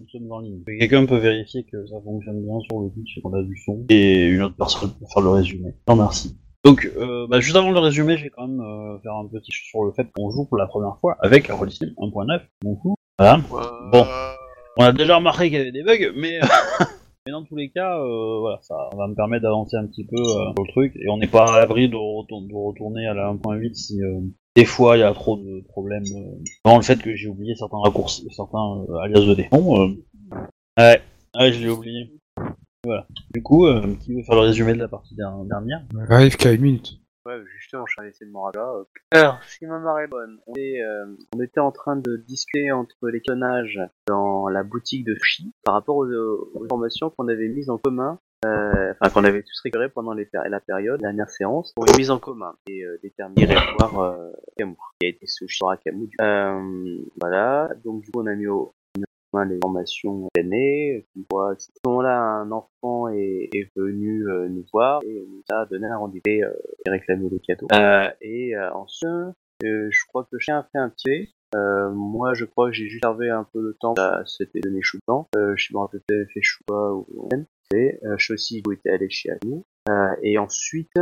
nous sommes en ligne. Quelqu'un peut vérifier que ça fonctionne bien sur le Twitch et qu'on a du son. Et une autre personne peut faire le résumé. Non, merci. Donc, euh, bah, juste avant le résumé, je vais quand même euh, faire un petit sur le fait qu'on joue pour la première fois avec Rollistim 1.9. Mon coup. Voilà. Bon. On a déjà remarqué qu'il y avait des bugs, mais, mais dans tous les cas, euh, voilà, ça va me permettre d'avancer un petit peu euh, sur le truc. Et on n'est pas à l'abri de, de retourner à la 1.8 si euh, des fois il y a trop de problèmes. Euh, dans le fait que j'ai oublié certains raccourcis, certains euh, alias de Bon, euh, ouais, ouais, je l'ai oublié. Voilà. Du coup, qui veut faire le résumé de la partie der- dernière? Arrive qu'à une minute. Ouais, justement, je suis essayé de me rappeler. là. Alors, si ma mémoire est bonne, on, est, euh, on était en train de discuter entre les tonnages dans la boutique de Chi par rapport aux, aux informations qu'on avait mises en commun, euh, enfin qu'on avait tous récupérées pendant les la période, la dernière séance, pour une mise en commun et euh, déterminer voir euh, Camus, qui a été à Camus. du- Euh, voilà, donc du coup on a mis au commun les informations d'année, à ce moment-là un enfant est, est venu euh, nous voir et nous a donné un rendez-vous et, euh, réclamé les cadeaux. Euh, et ensuite, je crois que chien a fait un petit moi, je crois que j'ai juste servi un peu le temps. C'était donné chou blanc. Je me rappelle pas, fait choix ou et euh, Chaussy vous était allé chez Annie. Et ensuite,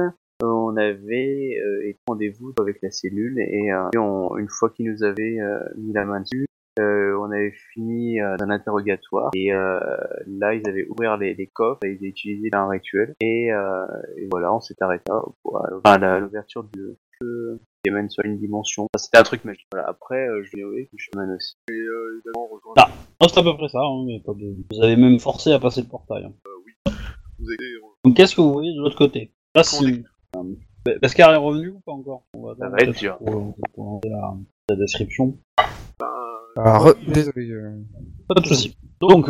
on avait été rendez-vous avec la cellule et, et on- une fois qu'ils nous avaient mis la main dessus, euh, on avait fini euh, d'un interrogatoire et euh, là ils avaient ouvert les, les coffres et ils avaient utilisé un rituel et, euh, et voilà on s'est arrêté la- l'ouverture du jeu qui amène sur une dimension. Enfin, C'était un truc magique. Voilà. Après je vais oui, je mène aussi. Et également rejoindre. Ah. C'est à peu près ça, hein, mais pas de- vous avez même forcé à passer le portail. hein. Vous avez Donc qu'est-ce que vous voyez de l'autre côté? Là, si... Euh, Pascal est revenu ou pas encore? On va Ça attendre va être peut-être dur. Pour, la description. Ah, re- désolé. euh, Pas de soucis. Donc,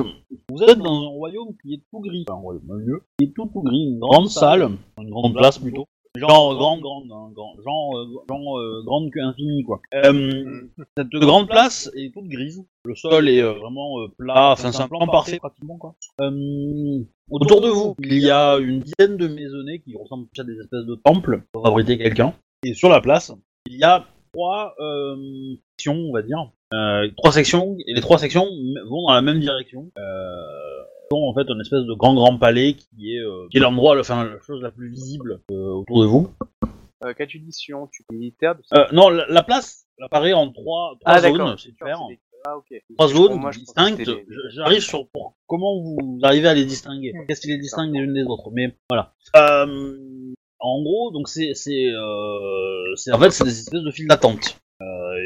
vous êtes dans un royaume qui est tout gris. Enfin, un royaume, un lieu qui est tout tout gris. Une grande salle, une grande place plutôt. Genre euh, grande, grande, hein, grand, genre, euh, genre euh, grande qu'infinie quoi. Euh, cette grande place est toute grise. Le sol est euh, vraiment euh, plat, enfin c'est un plan parfait pratiquement quoi. Euh, autour de vous, il y a une dizaine de maisonnées qui ressemblent à des espèces de temples pour abriter quelqu'un. Et sur la place, il y a trois euh, sections, on va dire, euh, trois sections, et les trois sections vont dans la même direction. Euh, sont en fait une espèce de grand grand palais qui est, euh, qui est l'endroit, enfin la chose la plus visible euh, autour de vous. Euh, Qu'as-tu dit Sion Tu militaire de Euh, non, la, la place apparaît en trois, trois Ah zones, d'accord. c'est Ah ok. Trois Pour zones moi, je pensais que distinctes. c'était les- Je- J'arrive sur pour comment vous arrivez à les distinguer? Qu'est-ce qui les distingue les unes des autres? Mais voilà. Euh, en gros, donc c'est c'est euh, c'est en fait c'est des espèces de files d'attente.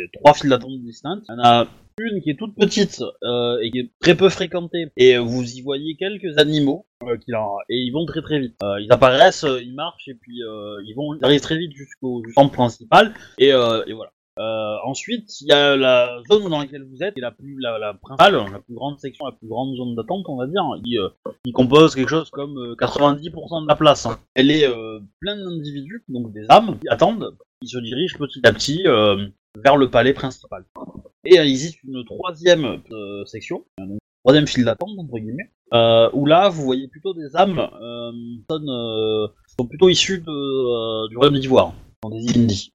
Euh, trois files d'attente distinctes. Il y en a une qui est toute petite euh, et qui est très peu fréquentée. Et vous y voyez quelques animaux euh, qui en- et ils vont très très vite. Euh, ils apparaissent, euh, ils marchent et puis euh, ils vont ils arrivent très vite jusqu'au centre principal et, euh, et voilà. Euh, ensuite, il y a la zone dans laquelle vous êtes, qui est la plus la, la principale, la plus grande section, la plus grande zone d'attente, on va dire, qui, euh, qui compose quelque chose comme euh, 90% de la place. hein. Elle est euh, pleine d'individus, donc des âmes, qui attendent, qui se dirigent petit à petit euh, vers le palais principal. Et euh, il existe une troisième euh, section, euh, donc troisième file d'attente entre guillemets, euh, où là vous voyez plutôt des âmes, euh, personnes, euh, qui sont plutôt issues de, euh, du royaume d'Ivoire, dans des îles Indie.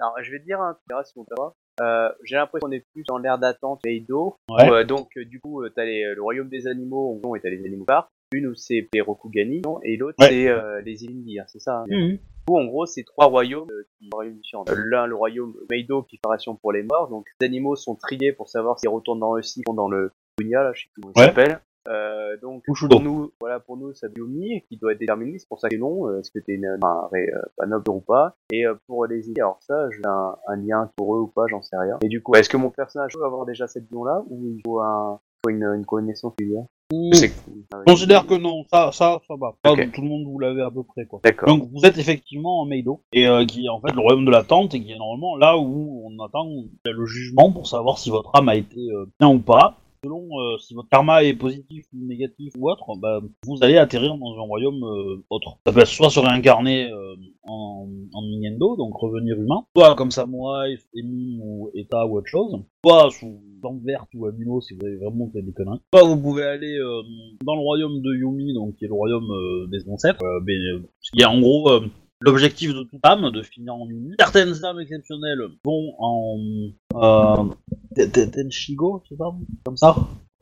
Alors, je vais te dire un truc, si on peut pas. Euh, j'ai l'impression qu'on est plus dans l'air d'attente Eido. Ouais. Euh, donc, euh, du coup, euh, t'as les, le royaume des animaux, gros, et t'as les animaux parcs. Une où c'est les Rokugani, et l'autre Ouais. c'est euh, les îles Indies, hein, c'est ça. hein. Du coup, en gros, c'est trois royaumes euh, qui sont différents. Euh, L'un, le royaume Meido, qui fait ration pour les morts. Donc, les animaux sont triés pour savoir s'ils retournent dans le cycle ou dans le Kunya, là, je sais plus comment il Ouais. s'appelle. Euh, donc Bushudo. pour nous, voilà pour nous, ça Yomi qui doit être déterminé. C'est pour ça que non, euh, est-ce que t'es euh, pas noble ou pas? Et euh, pour les idées, alors ça, j'ai un, un lien pour eux ou pas, j'en sais rien. Et du coup, est-ce que mon personnage peut avoir déjà cette vision-là ou il faut, un, faut une, une connaissance qu'il y a Je considère que non, ça, ça, ça va. Ok. Tout le monde vous l'avez à peu près, quoi. D'accord. Donc vous êtes effectivement en Meido, et euh, qui est en fait le royaume de l'attente, et qui est normalement là où on attend le jugement pour savoir si votre âme a été euh, bien ou pas. Selon euh, si votre karma est positif ou négatif ou autre, bah, vous allez atterrir dans un royaume euh, autre. Ça peut être soit se réincarner euh, en, en Nintendo, donc revenir humain, soit comme Samurai, Emi ou Eta ou autre chose, soit sous lampe verte ou animaux si vous avez vraiment fait des conneries. Soit vous pouvez aller euh, dans le royaume de Yumi, donc qui est le royaume euh, des ancêtres, euh, mais, qui est en gros l'objectif de toute âme, de finir en Yumi. Certaines âmes exceptionnelles vont en euh, Te- Te- Tenshigo, c'est ça Comme ça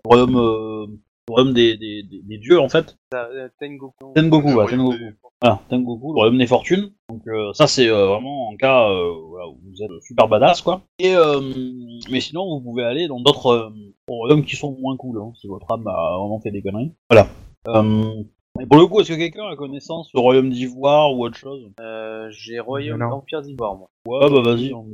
royaume, euh, royaume des, des, des, des dieux en fait. Euh, Tengoku. Tengoku, ouais, Tengoku. Voilà, Tengoku, le royaume des fortunes. Donc euh, ça c'est euh, vraiment en cas voilà, où vous êtes super badass quoi. Et mais sinon vous pouvez aller dans d'autres royaumes qui sont moins cool hein, si votre âme a vraiment fait des conneries. Voilà. Et pour le coup, est-ce que quelqu'un a connaissance du royaume d'Ivoire ou autre chose? Euh, J'ai Royaume Non. d'Empire d'Ivoire, moi. Ouais, bah vas-y. on-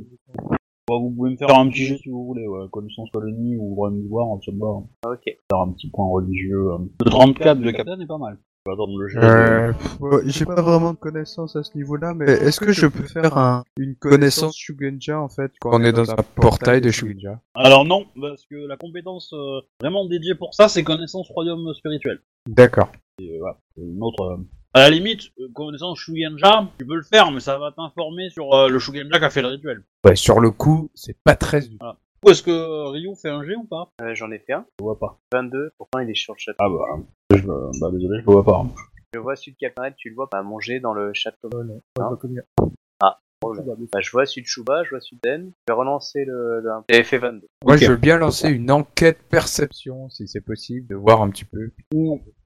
Bah, vous pouvez me faire un petit jet si vous voulez, ouais. connaissance colonie ou royaume d'Ivoire, me va. hein. Ah, ok. Faire un petit point religieux. euh. Le 34 de Captain est pas mal. Je vais attendre le jet. de- Euh, pff, ouais, j'ai pas vraiment de connaissances à ce niveau-là, mais est-ce que je peux faire un, une connaissance Shugenja, en fait, quand on est dans un portail de Shugenja Alors non, parce que la compétence euh, vraiment dédiée pour ça, c'est connaissance royaume spirituel. D'accord. Et, voilà, c'est une autre. euh, À la limite, euh, connaissance Shugenja, tu peux le faire, mais ça va t'informer sur euh, le Shugenja qui a fait le rituel. Ouais, sur le coup, c'est pas très du Ou est-ce que euh, Ryu fait un jet ou pas? Euh, J'en ai fait un. Je vois pas. 22. Pourtant, il est sur le château. Ah bah, je, bah désolé, je le vois pas. Je vois celui de tu le vois pas manger dans le château. Non. Ah. Oh là. Bah, je vois celui de Shuba, je vois celui de Den. Je vais relancer le. le... J'avais fait 22. Moi, Ok. je veux bien lancer une enquête perception, si c'est possible, de voir un petit peu.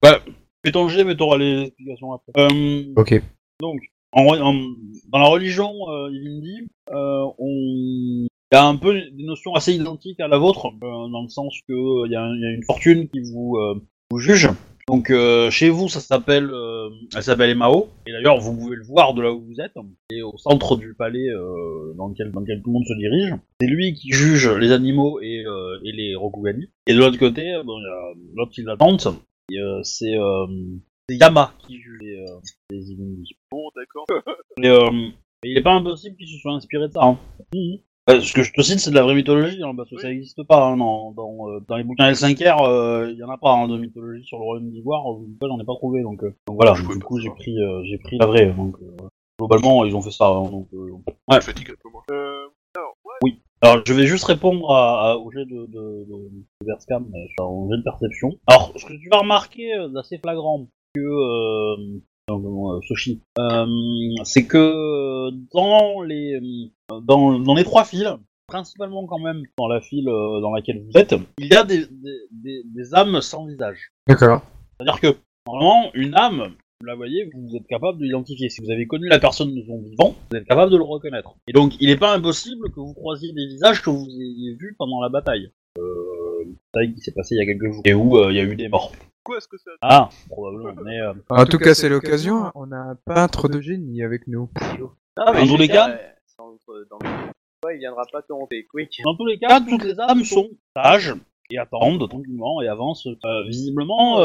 Bah, fais ton jet, mais t'auras les explications après. Euh, Ok. donc, en, en- dans la religion euh, Yvindi, euh, on... Il y a un peu des notions assez identiques à la vôtre, euh, dans le sens que euh, il y, y a une fortune qui vous, euh, vous juge. Donc euh, chez vous, ça s'appelle, euh, elle s'appelle Emao. Et d'ailleurs, vous pouvez le voir de là où vous êtes, et au centre du palais euh, dans, lequel, dans lequel tout le monde se dirige. C'est lui qui juge les animaux et, euh, et les Rokugani. Et de l'autre côté, bon, il y a l'autre qui l'attente. Et, euh, C'est euh, c'est Yama qui juge les, euh, les. Bon, d'accord. Et, euh, et il est pas impossible qu'ils se soient inspirés de ça. Hein. Mhm. Ouais, ce que je te cite, c'est de la vraie mythologie, hein, parce que ça n'existe pas hein, dans, dans, euh, dans les bouquins L5R. euh, Il y en a pas hein, de mythologie sur le royaume d'Ivoire. euh, j'en ai pas trouvé, donc, euh, donc voilà. Je Du coup, j'ai pris, euh, j'ai pris la vraie. Donc euh, globalement, ils ont fait ça. hein, donc, euh, Ouais. Je fatigue un peu moins. Alors, je vais juste répondre à, à- au jet de, de, de, de Verscam, mais jet de perception. Alors, ce que tu vas remarquer euh, d'assez flagrant, que euh, euh, euh, c'est que euh, dans les dans, dans les trois files, principalement quand même dans la file dans laquelle vous êtes, il y a des, des, des, des âmes sans visage. D'accord. C'est-à-dire que normalement, une âme, la voyez, vous êtes capable de l'identifier. Si vous avez connu la personne de son vivant, vous êtes capable de le reconnaître. Et donc, il n'est pas impossible que vous croisiez des visages que vous ayez vus pendant la bataille. Euh, bataille qui s'est passée il y a quelques jours. Et où euh, il y a eu des morts. quoi est-ce que ça Ah, probablement. Mais euh, En, tout cas, c'est l'occasion. On a un peintre de génie avec nous. Ah, Dans tous les cas- euh, dans le- il viendra pas te honter. Quick. dans tous les cas, toutes les âmes sont sages et attendent tranquillement et avancent euh, visiblement.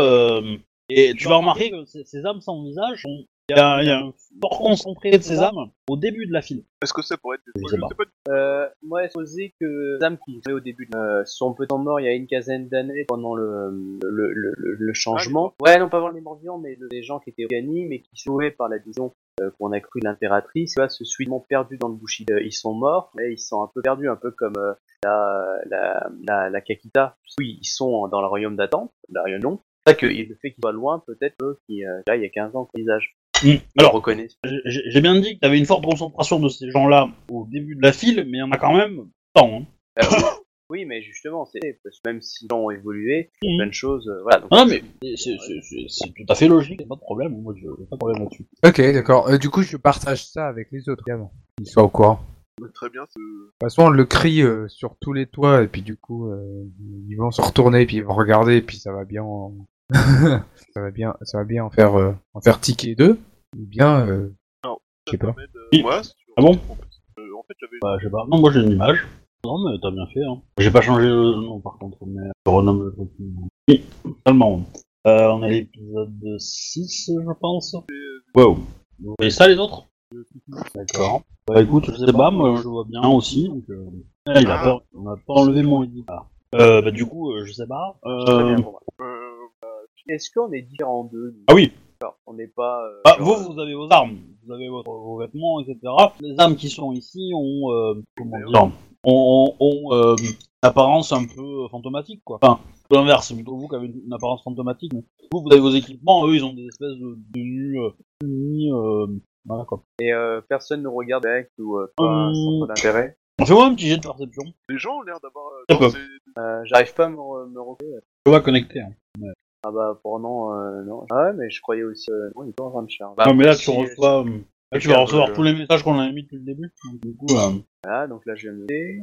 Et tu vas remarquer que ces, ces âmes sans visage, sont- il y, a il y a un fort concentré de ces âmes au début de la file. Est-ce que ça pourrait être des Je sais je pas. Euh, moi, j'ai supposé que les âmes qui jouaient au début euh, sont peut-être morts il y a une quinzaine d'années pendant le, le, le, le, le changement. ouais, non, pas vraiment les morts vivants, mais les gens qui étaient organisés, mais qui jouaient par la vision euh, qu'on a cru de l'impératrice, tu vois, se suitement perdus dans le bouchi. Euh, ils sont morts, mais ils sont un peu perdus, un peu comme euh, la, la, la, la Kakita. Oui, ils sont dans le royaume d'attente, la royaume ça que le fait qu'ils soient loin, peut-être eux qui, euh, là, il y a 15 ans, visage. Hmm. Alors, reconnaissent. j'ai bien dit que tu avais une forte concentration de ces gens-là au début de la file, mais il y en a quand même tant. Hein. Euh, oui, mais justement, c'est parce que même si les gens ont évolué, Mhm. plein de choses, euh, voilà. Donc, Non, mais c'est tout à fait logique, pas de problème. Moi, je- pas de problème là-dessus. Ok, d'accord. Euh, du coup, je partage ça avec les autres, évidemment. Ils soient au courant. Très bien, De toute façon, on le crie euh, sur tous les toits, et puis du coup, euh, ils vont se retourner, puis ils vont regarder, et puis ça va bien en... ça va bien, ça va bien en faire, euh, en faire ticker deux. Ou bien, euh, ça Je sais pas. Oui. Moi, sur- Ah bon Euh, En fait, j'avais. Bah, je sais pas. Non, moi j'ai une image. Non, mais t'as bien fait. Hein. J'ai pas changé le nom par contre, mais je renomme le truc. Oui, seulement. Euh, on est à l'épisode 6, je pense. Wow. Vous voyez ça, les autres? D'accord. Bah écoute, je sais pas, moi je vois bien aussi. Donc, euh... ah, il a pas, on a pas enlevé mon ID. Ah. Euh, bah du coup, euh, je sais pas. très Euh... bien pour moi. Euh, Est-ce qu'on est différents d'eux nous? Ah oui. Alors, On n'est pas. euh, Bah, genre, vous, vous avez vos armes, vous avez votre- vos vêtements, etc. Les âmes qui sont ici ont, euh, comment dire, ont, ont, ont, euh, une apparence un peu fantomatique, quoi. Enfin, l'inverse, c'est plutôt vous qui avez une, une apparence fantomatique. mais Vous, vous avez vos équipements, eux, ils ont des espèces de tenues euh, unies, euh, voilà, quoi. Et euh, personne ne regarde avec ou euh, pas un Hum. centre d'intérêt? Fais-moi un petit jet de perception? les gens ont l'air d'avoir. euh, Euh, J'arrive pas à me, re- me reconnaître. Je vois connecté. Hein. Ah bah pour non, euh, non. Ah ouais, mais je croyais aussi. Euh, non, il est pas en train de charger. non, mais là, tu si- reçois. euh, Là, tu vas recevoir tous les messages qu'on a mis depuis le début. Donc, du coup, euh, Voilà, donc là je viens de noter.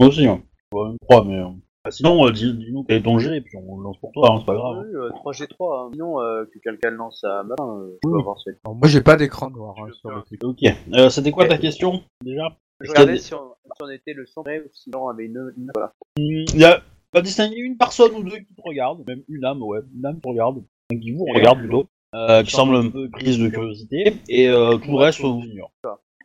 moi aussi. Hein. Ouais, même trois, mais. euh, bah, sinon, euh, dis- dis-nous quel est ton jet, et puis on le lance pour toi, hein, c'est pas grave. hein. Oui, euh, 3G3. Hein. Sinon, euh, que quelqu'un le lance à matin, euh, je peux avoir Alors, moi j'ai pas d'écran noir hein, sur le truc. Ok. Euh, C'était quoi ta question, déjà? Je regardais des- si on, si on était le centre ou si on avait une, une... Voilà. Il y a pas distinguer une personne ou deux qui te regardent, même une âme, ouais, une âme te regarde, enfin, qui vous regarde plutôt, euh, qui semble un peu prise de curiosité, et euh, tout le reste vous ignore.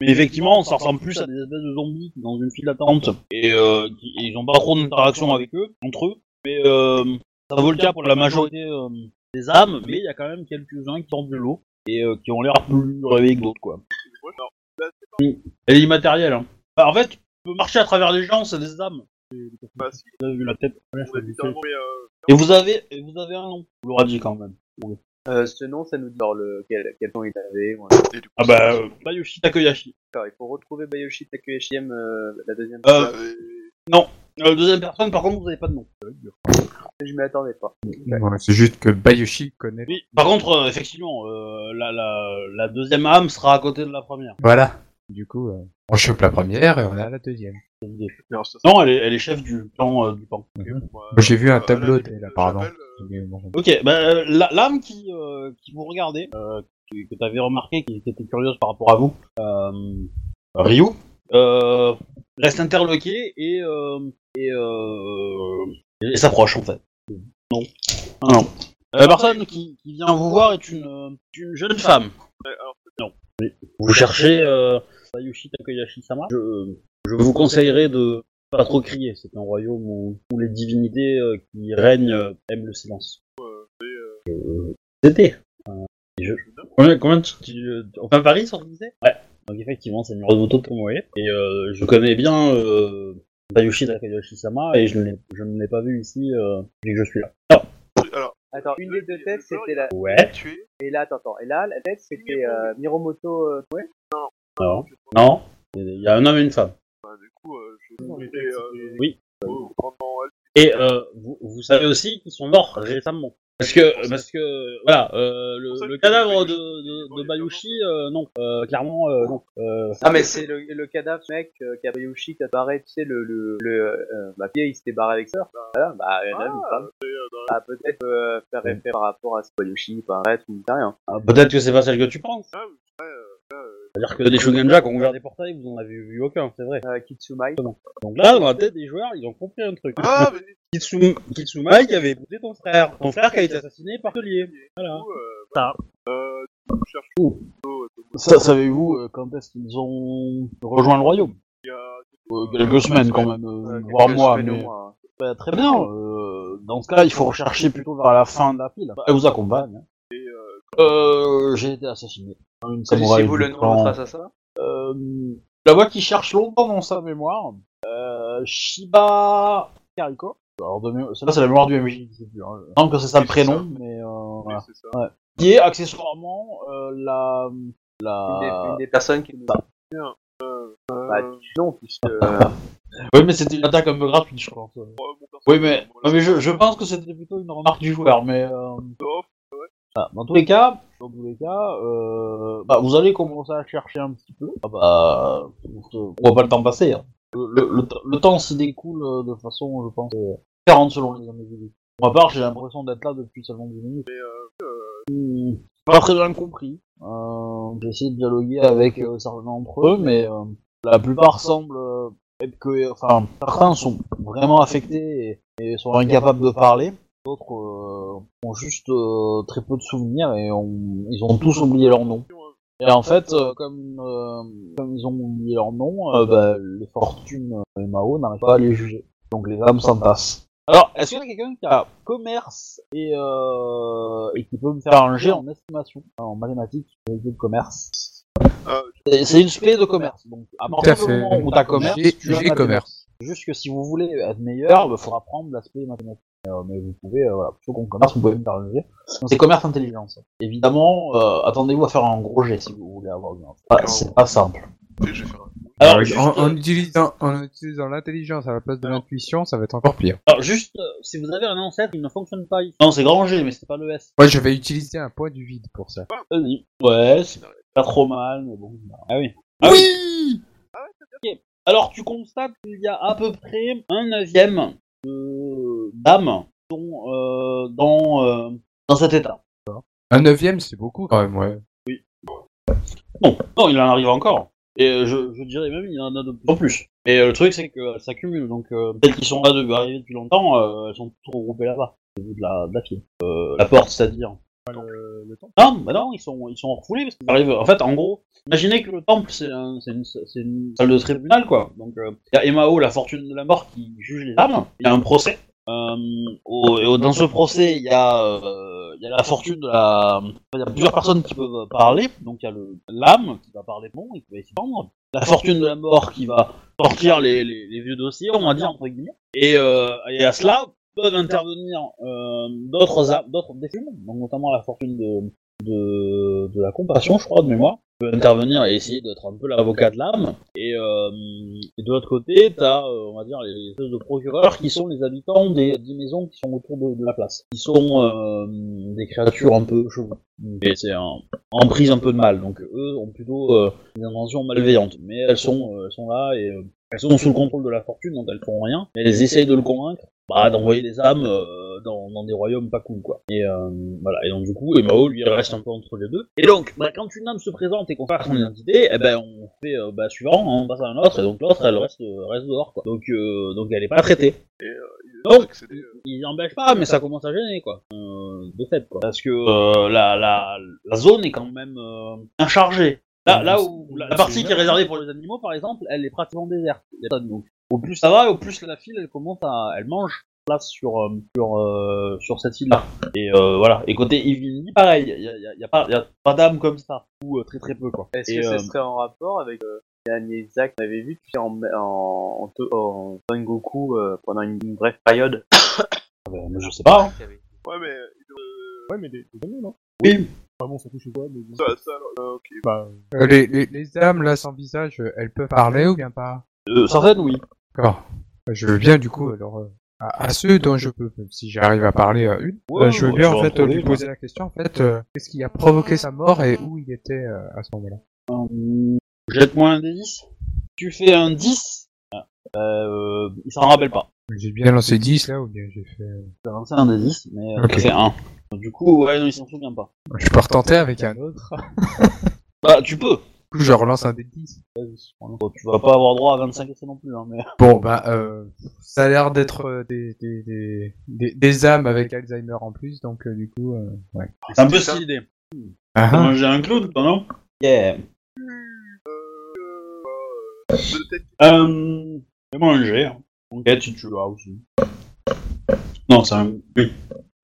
Mais effectivement, ça ressemble plus à des espèces de zombies qui dans une file d'attente, et, euh, qui- et ils ont pas trop d'interaction avec eux, entre eux, mais euh, ça vaut le cas pour la majorité euh, des âmes, mais il y a quand même quelques-uns qui sortent de l'eau, et euh, qui ont l'air plus réveillés que d'autres, quoi. Alors, Elle est immatérielle, hein. Bah, en fait, tu peux marcher à travers les gens, c'est des âmes. Bah, si, Vous avez vu la tête Ouais, on a littéralement, mais, euh, Et vous avez, et vous avez un nom. On l'aura dit quand même. Euh, ce nom, ça nous dit alors, le, quel, quel nom il avait. Voilà. et du coup, Ah bah, euh, Bayoshi Takeyashi. Il faut retrouver Bayoshi Takeyashi, euh, la deuxième Euh, fois. euh, Euh, deuxième personne, par contre, vous avez pas de nom. Je m'y attendais pas. Ouais, c'est juste que Bayoshi connaît. Oui. Par contre, euh, effectivement, euh, la, la, la deuxième âme sera à côté de la première. Voilà. Du coup, euh, on chope la première et on a la deuxième. Non, elle est, elle est chef du plan euh, du pan. Mhm. j'ai vu un euh, tableau d'elle, apparemment. euh. Ok, bah, euh, la- l'âme qui, euh, qui vous regardait, euh, qui- que t'avais remarqué, qui, qui était curieuse par rapport à vous, euh, Ryu, euh, reste interloqué et, euh, et, euh, et s'approche en fait. Non. Ah, non. La personne qui, qui vient vous voir est une, euh, une jeune femme. alors, Vous cherchez euh, Sayushi Takeyashi-sama. Je, je vous conseillerais de pas trop crier. C'est un royaume où, où les divinités euh, qui règnent euh, aiment le silence. euh, et, euh, Euh, C'était. Euh, et je... Combien, combien tu, tu, on fait un pari sur que c'est Ouais. Donc effectivement, c'est Muramoto Tomoe. Et euh, je connais bien euh, Bayushi Takayoshi-sama et je ne l'ai- je ne l'ai pas vu ici euh, depuis que je suis là. Ah, alors, Attends, une des deux têtes, c'était la. ouais. Et là, attends, attends. Et là, la tête, c'était euh, Miromoto. Ouais. Non. Non. Il y a un homme et une femme. Bah, du coup, euh, je vais euh, Oui. pendant Et euh, vous, vous savez aussi qu'ils sont morts récemment. Parce que, parce que, voilà, euh, le, le cadavre de, de, de Bayushi, euh, non, euh, clairement, euh, non. Euh, Ah, mais c'est le, le cadavre, mec, qui a Bayoshi, qui apparaît, tu sais, le. le, le euh, bah, il s'était barré avec ça. Voilà, bah, il y en a une femme. Ah, peut-être euh, faire référence par rapport à ce que Bayoshi paraît ou rien. ah, Peut-être que c'est pas celle que tu penses. C'est-à-dire que des Shogunjak ont ouvert des portails, vous en avez vu aucun, c'est vrai. Euh, Kitsumai. Donc là, dans la tête des joueurs, ils ont compris un truc. Ah, mais Kitsum... Kitsumai qui avait épousé ton frère. Ton frère qui a été assassiné par. Voilà. coup, euh, Ça. euh, Ça, savez-vous euh, quand est-ce qu'ils ont rejoint le royaume? Il y a Euh, Quelques semaines quand même, euh, Euh, voire mois. Mais... Bah, très bien. Euh, dans ce cas, il faut rechercher plutôt vers la fin de la file. Elle vous accompagne. Euh, Euh, j'ai été assassiné. Une Connaissez-vous le nom de votre assassin? Euh, la voix qui cherche longtemps dans sa mémoire. Euh, Shiba Kariko. Alors, de celle-là, c'est la mémoire du MJ, je. Hein. Je pense que c'est ça le Oui, prénom, ça. mais euh, oui, voilà. c'est ça. Qui est accessoirement euh, la... une, la... des, une des personnes qui nous. Euh, Bah, euh, non, puisque. Oui, mais c'était une attaque un peu gratuite, je pense. mon personnage, Oui, mais, non, mais je, je pense que c'était plutôt une remarque du joueur, mais... Euh... off, Ah, dans tous les cas, dans tous les cas, euh, bah, vous allez commencer à chercher un petit peu. Ah bah, on voit pas le temps passer. Hein. Le, temps s'y découle euh, de façon, je pense, euh, différente selon les individus. Pour ma part, j'ai l'impression d'être là depuis seulement 10 minutes. Hmm, pas très bien compris. Euh, j'ai essayé de dialoguer avec euh, certains d'entre eux, mais euh, la plupart semblent euh, être que, enfin, certains sont vraiment affectés et, et sont incapables de parler. D'autres euh, ont juste euh, très peu de souvenirs et ont, ils ont tous oublié leur nom. Et en fait, euh, comme, euh, comme ils ont oublié leur nom, euh, bah, les fortunes et Mao n'arrivent pas à les juger. Donc les âmes s'entassent. Alors, est-ce qu'il y a quelqu'un qui a commerce et, euh, et qui peut me faire un jet en estimation, en mathématiques, de commerce? C'est c'est une spé de commerce. Donc, à partir du fait. moment où t'as commerce, tu as commerce. Juste que si vous voulez être meilleur, il faudra prendre l'aspect mathématique. Euh, mais vous pouvez, euh, voilà, plutôt qu'on commerce, vous pouvez me faire un C'est commerce intelligence. Évidemment, euh, attendez-vous à faire un gros jet si vous voulez avoir une info. Ah, c'est pas simple. Alors, juste, en, en utilisant, en utilisant l'intelligence à la place de l'intuition, ça va être encore pire. alors, juste, euh, si vous avez un ancêtre, il ne fonctionne pas ici. Non, c'est grand G, mais c'est pas le S. Moi, je vais utiliser un point du vide pour ça. Vas-y. Ouais, c'est pas trop mal, mais bon. Ah oui. Ah oui Ok. Alors, tu constates qu'il y a à peu près un neuvième de d'âmes sont euh, dans, euh, dans cet état. Un neuvième, c'est beaucoup quand même, ouais. Non, non, il en arrive encore. Et euh, je, je dirais même il y en a de plus en plus. Et euh, le truc, c'est qu'elles s'accumulent. Donc, euh, celles qui sont là depuis longtemps, elles sont toutes regroupées là-bas. Au bout de la, de la file. La porte, c'est-à-dire. Non, bah non, ils sont, ils sont refoulés parce qu'ils arrivent. En fait, en gros, imaginez que le temple, c'est un- c'est une, salle de tribunal, quoi. Donc, euh, il y a Emao, la fortune de la mort, qui juge les âmes. Il y a un procès. Euh, dans ce procès, il y a, euh, y a la fortune de la. Il y a plusieurs personnes qui peuvent parler. Donc, il y a l'âme qui va parler bon et qui va y défendre. La fortune de la mort qui va sortir les vieux dossiers, on va dire entre guillemets. Et, euh, et à cela peuvent intervenir euh, d'autres d'autres donc notamment la fortune de, de, de la compassion, je crois, de mémoire, peut intervenir et essayer d'être un peu l'avocat de l'âme. Et, euh, et de l'autre côté, t'as, euh, on va dire, les espèces de procureurs qui sont les habitants des dix maisons qui sont autour de, de la place, qui sont euh, des créatures un peu cheloues. Et c'est un, en prise un peu de mal, donc eux ont plutôt euh, des intentions malveillantes, mais elles sont, euh, elles sont là et euh, elles sont sous le contrôle de la fortune, donc elles font rien. Mais elles essayent de le convaincre bah, d'envoyer des âmes euh, dans, dans des royaumes pas cool, quoi. Et euh, voilà. Et donc du coup, Emao lui reste un peu entre les deux. Et donc, bah, quand une âme se présente et qu'on perd son identité, eh ben on fait euh, bah, suivant, on passe à un autre, et donc l'autre elle reste euh, reste dehors, quoi. Donc euh, donc elle est pas traitée. Et euh, il Donc, accéder, euh, il n'empêche pas, mais ça commence à gêner, quoi. Euh, de fait, quoi. Parce que euh, la, la, la zone est quand même euh, inchargée. Là, là où la, la partie qui est réservée pour les animaux, par exemple, elle est pratiquement déserte. Il y a pas de- Donc, au plus ça va, au plus la file, elle commence à, elle mange place sur euh, sur euh, sur cette île-là. Et euh, voilà. Et côté Ivini, pareil. Il y y a- il y a pas, y a pas d'âme comme ça, ou euh, très très peu, quoi. Est-ce Et, que euh, ça serait en rapport avec euh, le dernier Zack qu'on avait vu tu sais, en, en, en, Goku euh, pendant une, une brève période? Euh, mais je sais pas. hein. Ouais, mais euh, Ouais, mais des, des non? Oui. Enfin bon, ça touche quoi, mais bon. ça, ça, euh, ok. Bah, Euh, les, les, les âmes, là, sans visage, euh, elles peuvent parler ou bien pas Euh, certaines, oui. D'accord. Je veux bien, du coup, alors, euh, à, à ceux dont je peux, même si j'arrive à parler à une, Ouais, euh, je veux bien, en fait, lui poser la question, en fait, euh, qu'est-ce qui a provoqué sa mort et où il était euh, à ce moment-là Euh, Jette-moi un des 10. Tu fais un 10. Euh, il s'en rappelle pas. J'ai bien lancé 10, là, ou bien j'ai fait... J'ai lancé un des 10, mais euh, Ok. ça fait 1. Du coup, ouais, non, il s'en souvient pas. Je peux retenter avec un autre. Bah, tu peux. Du coup, je relance un des 10. Bon, tu vas pas avoir droit à 25 essais non plus, hein, mais... Bon, bah, euh, ça a l'air d'être euh, des, des, des, des, des âmes avec Alzheimer en plus, donc, euh, du coup, euh, ouais. C'est un peu. Ah, T'as ah. mangé un clown, non? Yeah. Euh, Euh... Fais-moi un G. hein. Ok, tu, tu l'as aussi. Non, c'est un... Oui.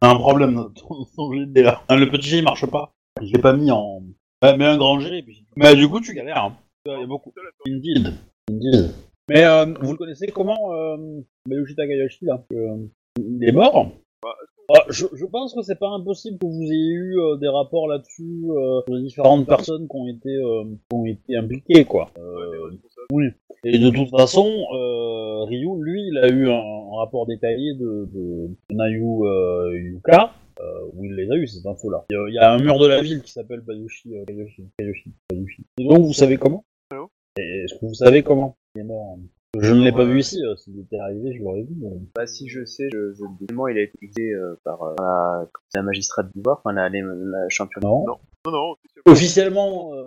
Un problème, ton, ton G de le petit G, il marche pas. Je l'ai pas mis en... Mais un grand G, et puis... Mais du coup, tu galères. Hein. Il y a beaucoup... Indeed. Indeed. Mais euh, vous le connaissez comment, euh, Bayushi Takayoshi, là euh, Il est mort? Ah, je, pense que c'est pas impossible que vous ayez eu euh, des rapports là-dessus euh, sur les différentes personnes qui ont été, qui ont été impliquées, quoi. Oui. Et de toute façon, euh, Ryu, lui, il a eu un, un rapport détaillé de, de, de Nayu euh, Yuka, euh, où il les a eu ces infos-là. Il y a- il y, a un mur de la ville qui s'appelle Bayushi, euh, Kayoshi, Kayoshi, Bayushi. Et donc, vous savez comment Allô Est-ce que vous savez comment il est mort Je ne l'ai pas vu ici, euh, s'il était arrivé, je l'aurais vu. mais- Bah si je sais, je, il a été euh, par euh, la, la magistrate d'Ivoire, enfin la, la, la championne. Non. Non, non, officiellement. Officiellement, euh,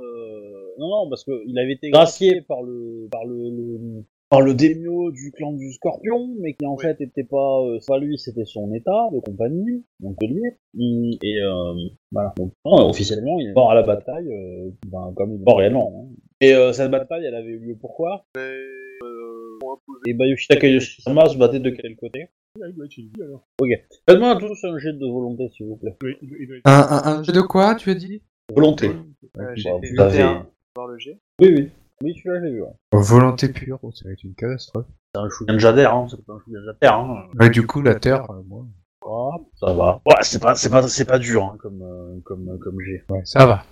non, non, parce qu'il avait été gracié par le, par le, le- par le daimyo du clan du Scorpion, mais qui en Oui. fait était pas, euh, c'est pas lui, c'était son état de compagnie, donc. Mm, Et euh, voilà. Donc, non, officiellement, il est mort à la bataille, euh, ben, comme il est mort réellement. hein. Et euh, cette bataille, elle avait eu lieu pourquoi? Mais, euh, impose- Et Bayushi Takayoshi-sama se battait de quel côté? Lui, alors. Faites-moi tous un jet de volonté, s'il vous plaît. Un, un, un jeu de quoi, tu as dit? Volonté. Euh, j'ai Bah, fait vous avez- 21 voir le G. Oui, oui. Oui, celui-là, j'ai vu, ouais. Oh, Volonté pure, oh, ça va être une catastrophe. C'est un Shugen Jader, hein, c'est pas un Shugen Jader, hein. Ouais, du coup, la Terre, euh, moi... Ah, ça va. Ouais, c'est pas, c'est pas, c'est pas dur, hein, comme, euh, comme, euh, comme G. Ouais, ça va.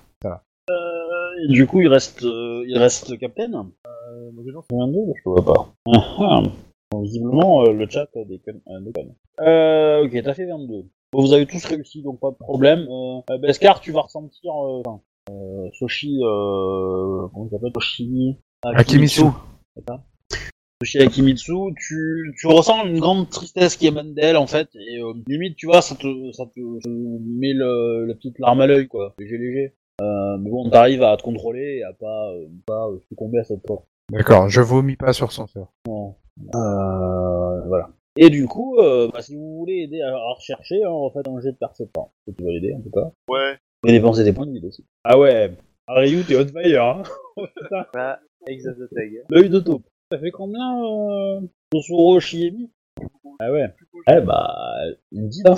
Et du coup, il reste, euh, il reste Captain. Euh, moi, déjà, C'est 22 Je vois pas. Ah, ah. Visiblement, euh, le chat déconne. Euh, déconne. Euh, ok, t'as fait 22. Bon, vous avez tous réussi, donc pas de problème. Euh, euh, Beskar, tu vas ressentir... Euh, enfin, euh, Soshi... Euh, comment il s'appelle? Soshi... Akimitsu. ça? Soshi Akimitsu, tu, tu ressens une grande tristesse qui émane d'elle, en fait, et euh, limite, tu vois, ça te, ça te, te met le, la petite larme à l'œil, quoi, léger, léger. Euh, mais bon, t'arrives à te contrôler et à pas, euh, pas euh, succomber à cette porte. D'accord, je vomis pas sur son sort. Euh, voilà. Et du coup, euh, bah, si vous voulez aider à, à rechercher, hein, en fait, un jet de perception. Si tu veux l'aider, en tout cas. Ouais. Pouvez dépenser des points de vie aussi. Ah ouais, Ryu, t'es on fire, hein Bah, Exototeg. L'œil de taupe. Ça fait combien, euh, Tosuro Shiemi Ah ouais. Eh bah, une dix, hein.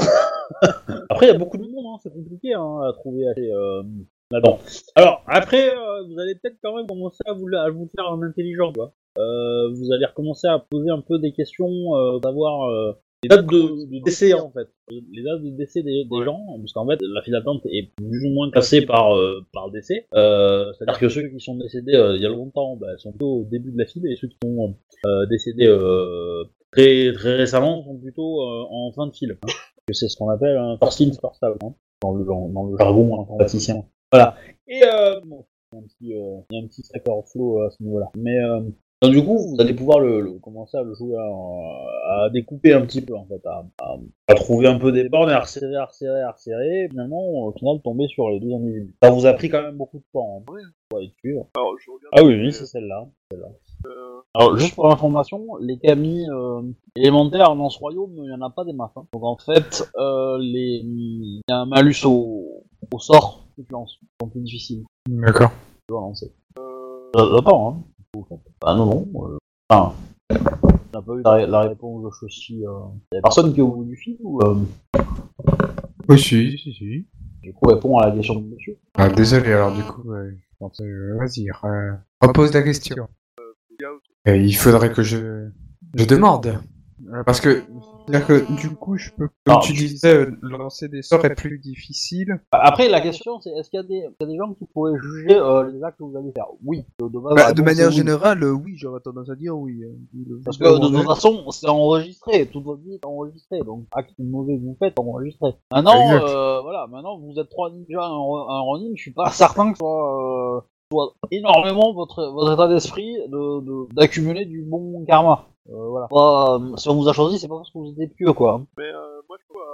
Après, il y a beaucoup de monde, hein, c'est compliqué hein, à trouver assez, euh, là-dedans. Alors, après, euh, vous allez peut-être quand même commencer à vous, à vous faire un intelligent, quoi. Euh, vous allez recommencer à poser un peu des questions, euh, d'avoir euh, les dates de, de décès, en fait. Les dates de décès des, des gens, parce qu'en fait, la file d'attente est plus ou moins cassée par, euh, par décès. Euh, C'est-à-dire que ceux qui sont décédés euh, il y a longtemps, bah, sont plutôt au début de la file, et ceux qui sont euh, décédés euh, très, très récemment sont plutôt euh, en fin de file. hein. C'est ce qu'on appelle un first in, first out, hein, dans, le, dans, dans le jargon informaticien. Voilà. Et euh, bon, il y a un petit, euh, il y a un petit à ce niveau-là. Mais euh, donc, du coup, vous allez pouvoir le, le- commencer à le jouer, à, à découper un petit peu en fait, à, à, à trouver un peu des bornes, et à resserrer, à resserrer, à resserrer, et finalement, au final, tomber sur les deux individus. Ça vous a pris quand même beaucoup de temps. Hein, Ouais. pour. Alors, je regarde. Ah oui, oui, c'est celle-là. celle-là. Euh, Alors, juste pour information, les camis euh, élémentaires dans ce royaume, il n'y en a pas des masses. hein. Donc en fait, euh, les... il y a un malus au, au sort que tu lances, qui sont plus difficiles. D'accord. Tu dois lancer. euh, Euh, attends, hein. Bah non, non. Euh... Enfin, on n'a pas eu la, la réponse de Shoshi. Euh... Y a personne qui est au bout du fil ou euh... Oui, si, si, si. du coup répond à la question de monsieur Ah, désolé, alors du coup, ouais, je pensais, euh, vas-y, euh, repose la question. Et il faudrait que je, je demande. Euh, Parce que, c'est-à-dire que du coup, je peux, comme tu disais, euh, lancer des sorts est plus difficile. Après, la question c'est est-ce qu'il y, a des- il y a des gens qui pourraient juger euh, les actes que vous allez faire? Oui. De, Bah, de manière oui. générale, euh, oui, j'aurais tendance à dire oui. Le- Parce que de toute façon, c'est enregistré, toute votre vie est enregistrée, donc acte mauvais que vous faites, enregistré. Maintenant, euh, voilà, maintenant vous êtes trois ninjas, un, un Ronin, je suis pas certain que ce soit, euh, soit énormément votre, votre état d'esprit de, de- d'accumuler du bon karma. Euh, voilà. Pas, euh, si on vous a choisi, c'est pas parce que vous êtes pieux, quoi. Mais euh, moi, je vois.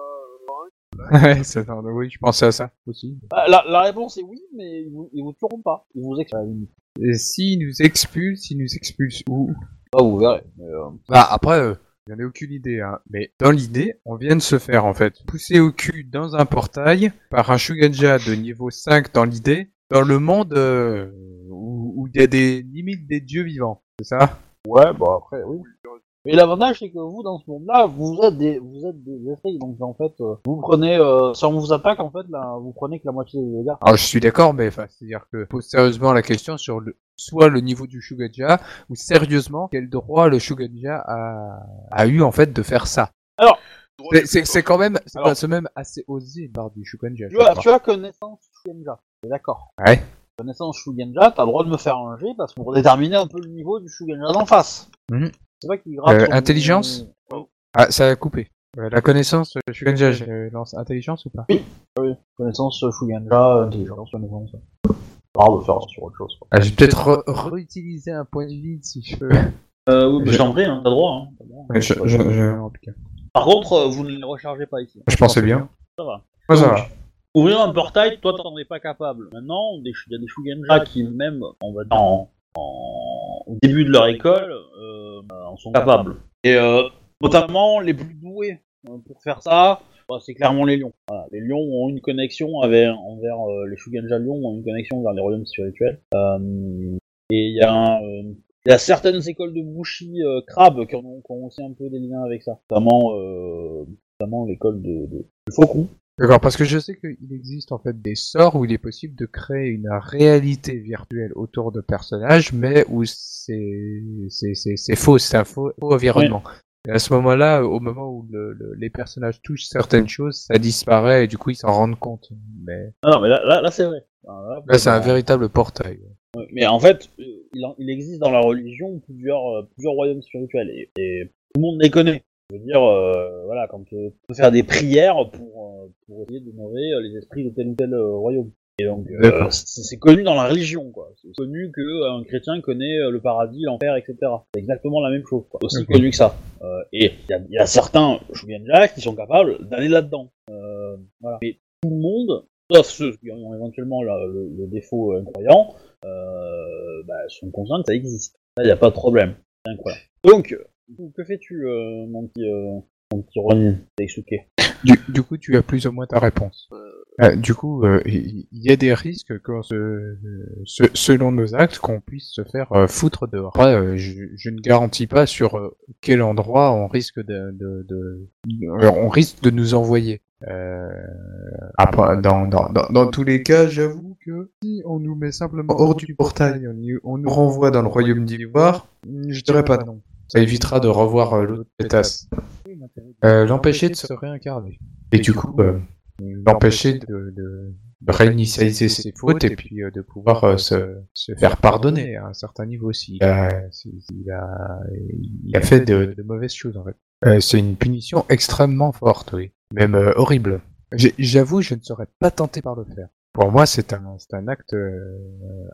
euh, ouais, c'est ça, oui, je pensais à ça aussi. Bah, La, la réponse est oui, mais ils vous, ils vous tueront pas. Ils vous expulsent. Et s'ils nous expulsent, ils nous expulsent où? Bah, vous verrez. Mais, euh, Bah, après, euh, j'en ai aucune idée, hein. Mais dans l'idée, on vient de se faire, en fait, pousser au cul dans un portail par un Shuganja de niveau 5 dans l'idée, dans le monde euh, où où il y a des limites des dieux vivants. C'est ça? Ouais, bah après, oui. Mais l'avantage, c'est que vous, dans ce monde-là, vous êtes des, vous êtes des esprits, donc en fait, euh, vous prenez, euh, si on vous attaque, en fait, là, vous prenez que la moitié des dégâts. Alors, je suis d'accord, mais enfin, c'est-à-dire que pose sérieusement la question sur le, soit le niveau du Shuganja, ou sérieusement, quel droit le Shuganja a, a eu, en fait, de faire ça. droit C'est- de- C'est c'est quand même, c'est Alors- même assez osé par du Shuganja. Tu as, tu as connaissance Shugenja, t'es d'accord Ouais. Connaissance Shugenja, t'as le droit de me faire un jet, parce que pour déterminer un peu le niveau du Shugenja d'en face. Mhm. C'est gratte Euh, intelligence Ah, ça a coupé. Euh, la connaissance euh, Shuganja, je lance intelligence ou pas? Oui, connaissance Shugenja, intelligence, connaissance. Pas de faire sur autre chose. quoi. ah, Je vais peut-être re- réutiliser un point de vide si je peux. Euh, oui, mais Je- prie, hein, t'as le droit. Hein, t'as le droit. Ouais, je, je, je- en tout cas. Par contre, euh, vous ne les rechargez pas ici. Je pensais bien. Ça va. Ouais, ça Donc, va. Ouvrir un portail, toi t'en es pas capable. Maintenant, des- il y a des Shugenja qui, même, on va dire, en, début de leur école, euh, en sont capables. Et euh, notamment, les plus doués euh, pour faire ça, bah, c'est clairement les lions. Voilà, les lions ont une connexion avec, envers euh, les Shugenja lions ont une connexion vers les royaumes spirituels. Euh, et il y a un, euh, il y a certaines écoles de Bushi crabes qui, ont, qui ont aussi un peu des liens avec ça. Notamment, euh, notamment l'école de, de, du faucon. D'accord, parce que je sais qu'il existe en fait des sorts où il est possible de créer une réalité virtuelle autour de personnages, mais où c'est faux, c'est un faux, faux environnement. Et à ce moment-là, au moment où le- le- les personnages touchent certaines choses, ça disparaît et du coup ils s'en rendent compte. Mais Ah non, mais là, là, là c'est vrai. Là, c'est un véritable portail. Ouais, Mais en fait, euh, il, en- il existe dans la religion plusieurs, euh, plusieurs royaumes spirituels et, et tout le monde les connaît. Je veux dire, euh, voilà, quand euh, tu peux faire des prières pour, euh, pour essayer d'énerver euh, les esprits de tel ou tel euh, royaume. Et donc, euh, c'est connu dans la religion, quoi. C'est connu que euh, un chrétien connaît euh, le paradis, l'enfer, etc. C'est exactement la même chose, quoi. Aussi connu que ça. Euh, et il y y a certains Shugenja qui sont capables d'aller là-dedans. Euh, voilà. Mais tout le monde, sauf ceux qui ont éventuellement la- le, le défaut incroyant, euh, bah, sont conscients que ça existe. Là, il n'y a pas de problème. C'est incroyable. Donc, que fais-tu, euh, mon petit, euh, mon petit Daisuke Du, du coup, tu as plus ou moins ta réponse. Euh, du coup, euh, il y a des risques que, se- se- selon nos actes, qu'on puisse se faire euh, foutre dehors. Après, euh, je, je ne garantis pas sur euh, quel endroit on risque de, de, de- euh, on risque de nous envoyer. Euh, après, dans, dans, dans, dans tous les cas, j'avoue que si on nous met simplement hors du portail, on, y- on nous renvoie dans le royaume d'Ivoire, je dirais pas non. Ça évitera de revoir euh, l'autre pétasse. Euh, l'empêcher de se réincarner. Et du coup, euh, l'empêcher de, de réinitialiser ses fautes et puis euh, de pouvoir euh, se, se faire pardonner à un certain niveau aussi. Il a, c'est- il a, il a fait de, de mauvaises choses en fait. Euh, c'est une punition extrêmement forte, oui. Même euh, horrible. J'avoue, je ne serais pas tenté par le faire. Pour moi, c'est un, c'est un acte euh,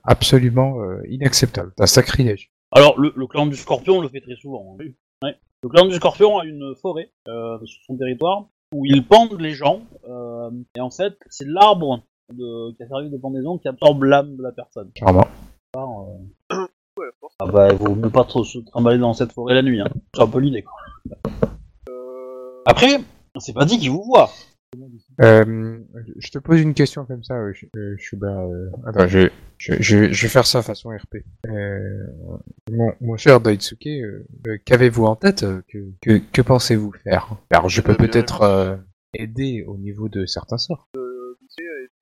absolument euh, inacceptable. C'est un sacrilège. Alors, le, le clan du Scorpion le fait très souvent. hein. Le clan du Scorpion a une forêt euh, sur son territoire où ils pendent les gens. euh, et en fait, c'est l'arbre de, qui a servi de pendaison qui absorbe l'âme de la personne. Alors, euh, Ouais, ah bah, il vaut mieux pas trop se trimballer dans cette forêt la nuit. Hein. C'est un peu l'idée. quoi. Euh... Après, c'est pas dit qu'ils vous voient. Euh, je te pose une question comme ça, euh, Sh- euh, euh, Attends, je, je, je, je vais faire ça façon RP. Euh, mon, mon cher Daitsuke, qu'avez-vous en tête Que, que, que pensez-vous faire? Alors, je peux peut-être euh, aider au niveau de certains sorts.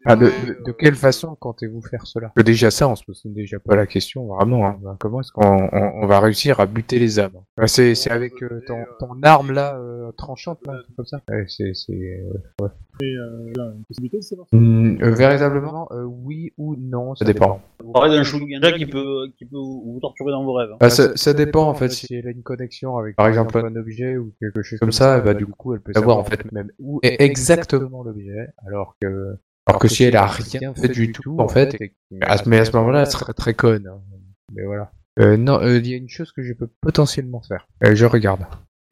Ah, de, de, de euh, quelle façon comptez-vous faire cela? Que déjà ça, on se pose déjà pas la question, vraiment. hein. Ben, Comment est-ce qu'on on, on va réussir à buter les âmes Ben, C'est c'est avec euh, ton, ton arme là, euh, tranchante là, un truc comme ça? Ouais, c'est... c'est, euh, Et euh, là, une possibilité de savoir. Euh, véritablement, euh, oui ou non, ça, dépend. Vous parlez d'un Shugenja qui peut, qui peut vous torturer dans vos rêves. hein. Bah, ça, ça dépend en fait si elle a une connexion avec par exemple un objet ou quelque chose comme ça, bah du coup elle peut savoir en fait même où est exactement l'objet, alors que alors que si elle a rien fait du tout en fait, et- mais à ce moment-là elle serait très conne. hein. Mais voilà. Euh, non, euh, il y a une chose que je peux potentiellement faire. Euh, je regarde.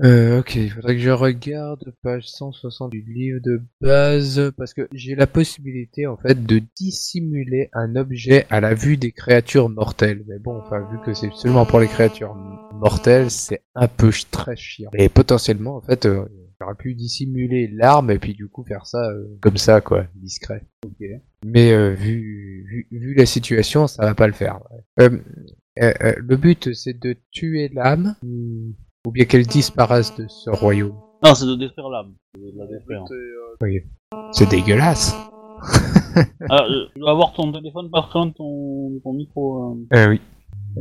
Euh, ok, il faudrait que je regarde page 160 du livre de base parce que j'ai la possibilité en fait de dissimuler un objet à la vue des créatures mortelles. Mais bon, enfin vu que c'est seulement pour les créatures mortelles, c'est un peu très chiant. Et potentiellement en fait, euh, j'aurais pu dissimuler l'arme et puis du coup faire ça euh, comme ça quoi, discret. Mais euh, vu, vu vu la situation, ça va pas le faire. ouais. Euh, euh, euh, le but c'est de tuer l'âme ou- ou bien qu'elle disparaisse de ce royaume? Non, c'est de détruire l'âme. C'est, euh, C'est dégueulasse. Alors, euh, tu dois avoir ton téléphone pas loin de ton, ton micro. euh. Euh, oui.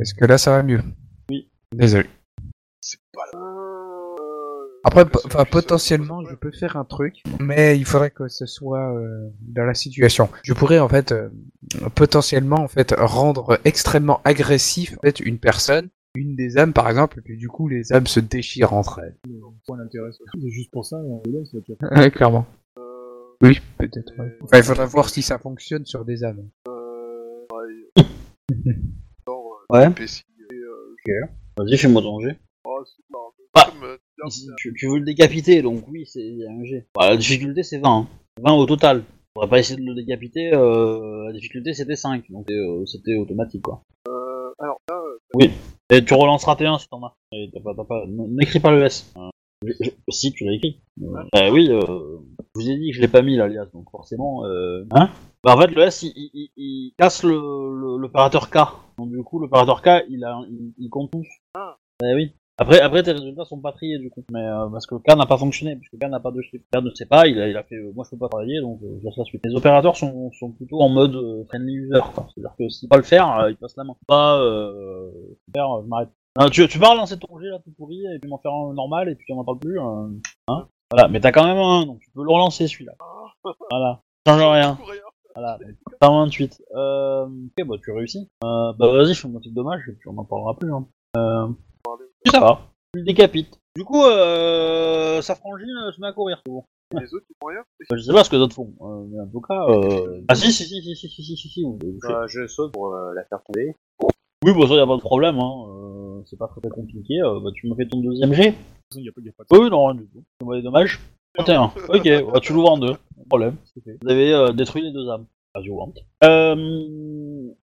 Est-ce que là ça va mieux? Oui. Désolé. c'est pas là. Euh, Après, enfin, ça, potentiellement, je peux faire un truc, mais il faudrait que ce soit euh, dans la situation. Je pourrais en fait euh, potentiellement en fait rendre extrêmement agressif en fait une personne, une des âmes par exemple, et puis du coup les âmes se déchirent entre elles. Point d'intérêt, c'est juste pour ça. Ouais, clairement. Euh, Oui, peut-être. ouais. Enfin, il faudrait voir si ça fonctionne sur des âmes. euh, ouais, euh, euh, Vas-y, fais-moi jet. oh, c'est pas Ah. comme, Si Tu, tu veux le décapiter, donc oui, c'est il y a un jet. Bah, la difficulté, c'est 20. hein. 20 au total. On va pas essayer de le décapiter, euh, la difficulté, c'était 5. Donc euh, c'était automatique, quoi. euh, alors là, euh, Et tu relanceras T1 si t'en as. T'as pas, t'as pas... N'écris pas le S. Euh, je- je- Si, tu l'as écrit. Euh, bah oui, euh, je vous ai dit que je l'ai pas mis l'alias, donc forcément... Euh... Hein bah en fait, le S, il, il, il- casse le- le- l'opérateur K. Donc du coup, l'opérateur K, il, a, il, il compte tous. Ah. Bah oui. Après, après, tes résultats sont pas triés du coup, mais euh, parce que le K n'a pas fonctionné, puisque le K n'a pas de chiffre. Le K ne sait pas, il a, il a fait, euh, moi je peux pas travailler, donc euh, je laisse la suite. Les opérateurs sont, sont plutôt en mode euh, friendly user. C'est-à-dire que s'il pas le faire, euh, il passe la main. Pas euh, faire, euh, je m'arrête. Tu, tu vas relancer ton jet là tout pourri, et puis m'en faire un normal, et puis on n'en parle plus. euh, hein voilà, mais t'as quand même un, donc tu peux le relancer celui-là. Voilà, change rien. Voilà, t'as 28. Euh, ok, bah tu réussis. Euh, bah vas-y, fais-moi tes dommages et puis on en parlera plus. Hein. Euh, ça va, tu le décapites. Du coup, euh, sa frangine euh, se met à courir. c'est bon. Les autres, ils font rien. Bah, je sais pas ce que d'autres font, euh, mais en tout cas... Euh... Ah si, si, si, si, si, si, si, si, si, vous pouvez toucher. Bah, je saute pour euh, la faire tomber. Oui, bah ça y a pas de problème, hein. Euh, c'est pas très, très compliqué. Euh, bah tu me fais ton deuxième jet. Il n'y a, pas- y a pas de Oui, non, rien du tout. C'est moi des dommages. 31. Ok, bah, tu l'ouvres en deux. Pas de problème. c'est fait. Vous avez euh, détruit les deux âmes. Pas violente. Euh...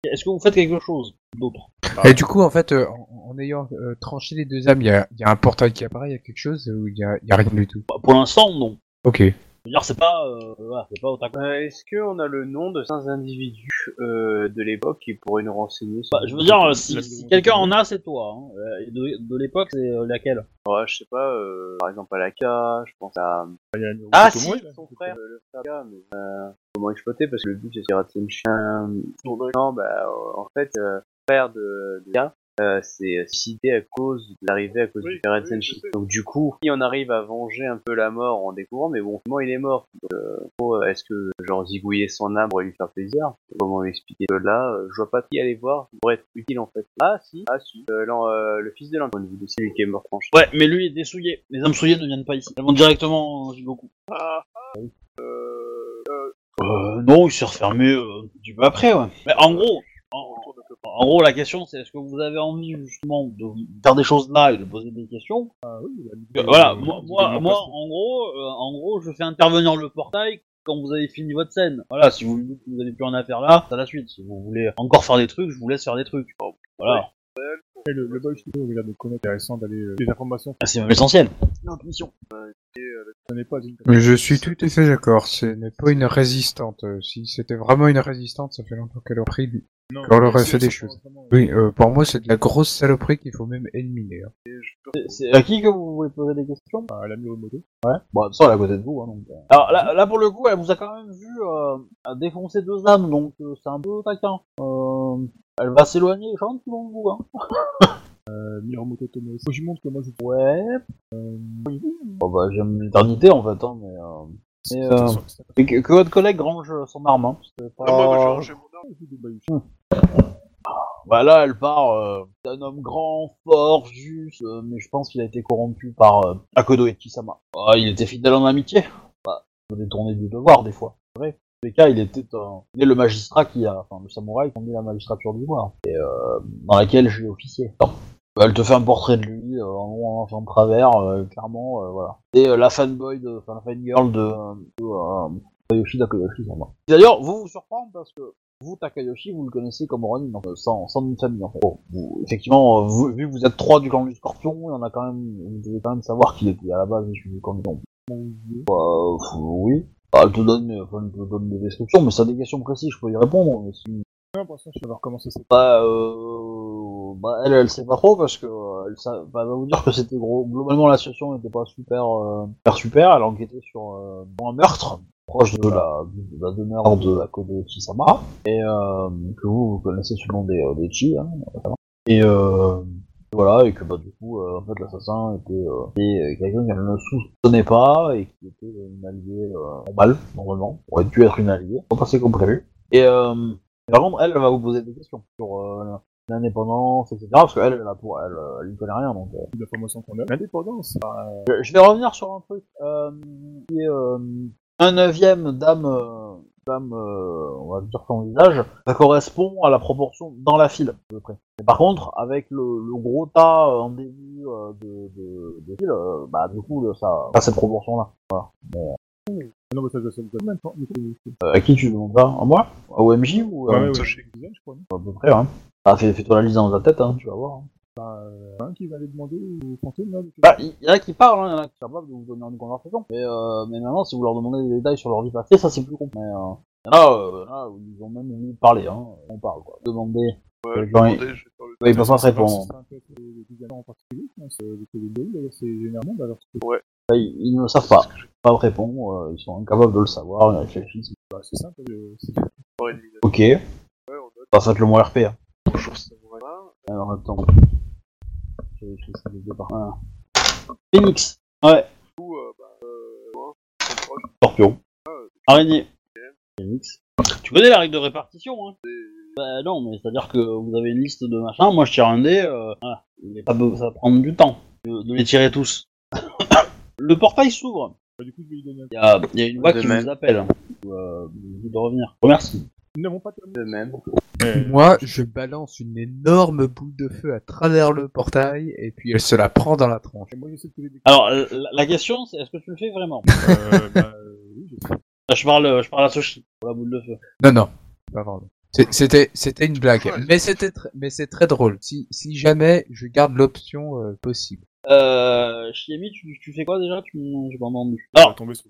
Est-ce que vous faites quelque chose d'autre? Et du coup, en fait, euh, en, en ayant euh, tranché les deux âmes, il y a, il y a un portail qui apparaît, il y a quelque chose ou il y a, il y a rien du tout? Bah, Pour l'instant, non. Ok. Je veux dire, c'est pas, euh, voilà, c'est pas au tac. Euh, Est-ce qu'on a le nom de certains individus euh, de l'époque qui pourraient nous renseigner sur Bah, je veux dire, euh, si, si quelqu'un en a, c'est toi. Hein. Euh, de, de l'époque, c'est euh, laquelle? Ouais, je sais pas, euh, par exemple à Laka, je pense à... Il y a une- Ah si, son frère, euh, le frère, mais euh, comment exploiter? Parce que le but c'est de pirater une chien. Non, bah euh, en fait, euh, le frère de, de euh, s'est suicidé à cause de l'arrivée à cause Oui, du pirate oui, Senshi. Donc du coup, si on arrive à venger un peu la mort en découvrant, mais bon, comment il est mort euh, oh, Est-ce que genre zigouiller son âme pourrait lui faire plaisir? Comment expliquer que là euh, Je vois pas qui aller voir, pourrait être utile en fait. Ah si, ah si, euh, l'an- euh, le fils de l'Antoine, de celui qui est mort tranché. Ouais, mais lui, il est souillé. Les âmes souillées ne viennent pas ici. Elles vont directement en Jigoku. Ah, ah, euh, euh, Euh, non, il s'est refermé euh, un petit peu après, ouais. Mais en gros, en, on retourne un peu. En gros, la question, c'est est-ce que vous avez envie, justement, de faire des choses là et de poser des questions? Ah oui, mis- Euh, Voilà, euh, moi, moi, en moi, en gros, euh, en gros, je fais intervenir le portail quand vous avez fini votre scène. Voilà, si vous me dites que vous avez plus rien à faire là, c'est à la suite. Si vous voulez encore faire des trucs, je vous laisse faire des trucs. Voilà, Et le, le boy studio, il a l'air de connaître intéressant d'aller euh, des informations. Ah, c'est même essentiel. L'intuition. Ce n'est pas une. Mais je suis tout à fait d'accord, ce n'est pas une résistante. Euh, Si c'était vraiment une résistante, ça fait longtemps qu'elle aurait pris. Non, Qu'on leur fait des choses. Oui, euh, pour moi, c'est de la grosse saloperie qu'il faut même éliminer. hein. C'est- C'est à qui que vous voulez poser des questions? Ah, la Miromoto. Ouais. Bon, ça, elle est à côté de vous. Hein, donc, euh. Alors là, là, pour le coup, elle vous a quand même vu euh, défoncer deux âmes, donc euh, c'est un peu taquin. Euh, elle va s'éloigner gentiment de vous. Hein. Euh, Miromoto Tomoe. Faut que je montre que moi je. Ouais. Bon, bah, j'aime l'éternité en fait, hein, mais. Euh... mais, euh, et que, que votre collègue range son arme. Hein, c'est pas... Non, moi, moi, j'ai rangé mon arme. Bah là, elle part euh, d'un homme grand, fort, juste, euh, mais je pense qu'il a été corrompu par euh, Akodo Eki-sama. Ah, il était fidèle en amitié. Bah, il faut détourner du devoir des fois. C'est vrai. Les cas, il était, euh, il est le magistrat qui a, enfin le samouraï qui a mis la magistrature du devoir, et euh, dans laquelle j'ai officié. Non. Elle te fait un portrait de lui, euh, en long, en travers, euh, clairement, euh, voilà. Et euh, la fanboy, de, enfin la fangirl de, de Takayoshi Takayoshi-sama. D'ailleurs, vous vous surprendre parce que vous, Takayoshi, vous le connaissez comme Ronin, en sans, sans une famille, en fait. Vous, effectivement, vu que vous êtes trois du clan du Scorpion, il y en a quand même, vous devez quand même savoir qu'il était à la base du clan du Scorpion. Euh, oui. Bah, elle te donne, enfin, elle te donne des descriptions, mais ça a des questions précises, je peux y répondre. Mais si... Je vais voir comment ça s'est Bah, euh, bah, elle, elle sait pas trop parce que euh, elle, sa- bah, elle va vous dire que c'était gros. Globalement, la situation n'était pas super, euh, super super. Elle enquêtait sur, euh, un meurtre proche de la, de la demeure de Akodo Chisama et euh, que vous, vous connaissez sous le nom des, euh, des Chi. Hein, notamment. et euh, voilà, et que bah du coup, euh, en fait, l'assassin était, euh, était, euh, quelqu'un qu'elle ne soupçonnait pas et qui était une alliée euh, normale, normalement, aurait dû être une alliée, pas passé comme prévu. Et euh, par contre, elle, elle va vous poser des questions sur euh, l'indépendance, etc. Parce qu'elle, elle, a pour, elle, elle n'y connaît rien. Donc, euh. qu'on a. L'indépendance. bah, je, je vais revenir sur un truc euh, qui est euh, un neuvième dame, euh, euh, on va dire son visage, ça correspond à la proportion dans la file, à peu près. Et par contre, avec le, le gros tas euh, en début euh, de, de, de file, euh, bah du coup, ça a cette proportion-là. Voilà. Non, mais ça, je sais pas. Même temps. Euh, à qui tu demandes ça? À moi? À OMJ ou Ouais, ouais, ouais. Sachez. Je crois. non? À peu près, hein Ah, fais- fais-toi la liste dans ta tête, hein, tu vas voir. hein. Un qui va aller demander aux fantômes là. Bah, il y en a qui parlent, hein, il y en a qui sont capables de vous donner une conversation. Mais, euh, mais maintenant, si vous leur demandez des détails sur leur vie passée, ça c'est plus compliqué. Mais, euh, il y en a, euh, où ils ont même envie de parler, hein. On parle, quoi. Demander. Ouais, Euh, je vais je faire le- Ouais, ils peuvent pas C'est répondre. un peu les des en particulier. hein, C'est le TVD, d'ailleurs, c'est généralement. bah, Alors, c'est Bah, ils, ils ne le savent pas. Ils peuvent pas répondre, euh, ils sont incapables de le savoir, ils réfléchissent. bah, c'est simple. euh, c'est- Ouais. Ok. Ouais, on note. Bah, faites le mot RP, hein. Bonjour, ça vous va? Alors, attends. Je. Voilà. Phoenix. Ouais. Du coup, euh, bah, euh, Scorpion. Araignée. Phoenix. Tu connais la règle de répartition, hein Bah non, mais c'est-à-dire que vous avez une liste de machins, moi je tire un dé, euh, voilà. Ça va prendre du temps de, de les tirer tous. Le portail s'ouvre. Bah, du coup, je vais lui donner un Il y a, il y a une voix qui vous appelle. Vous, euh, vous de revenir. Remercie. Nous n'avons pas terminé. De même. Moi, je balance une énorme boule de feu à travers le portail et puis elle se la prend dans la tronche. Et moi, j'essaie de trouver des... Alors, la, la question, c'est est-ce que tu le fais vraiment? Euh, bah, euh, oui, je je parle, je parle à Soshi, pour la boule de feu. Non, non, pas vraiment. C'est- C'était, c'était une blague, mais c'était, tr- mais c'est très drôle. Si, si jamais je garde l'option euh, possible. Euh, Shiemi, tu, tu fais quoi déjà? Tu m'en- j'ai pas entendu. On va Alors, tomber sur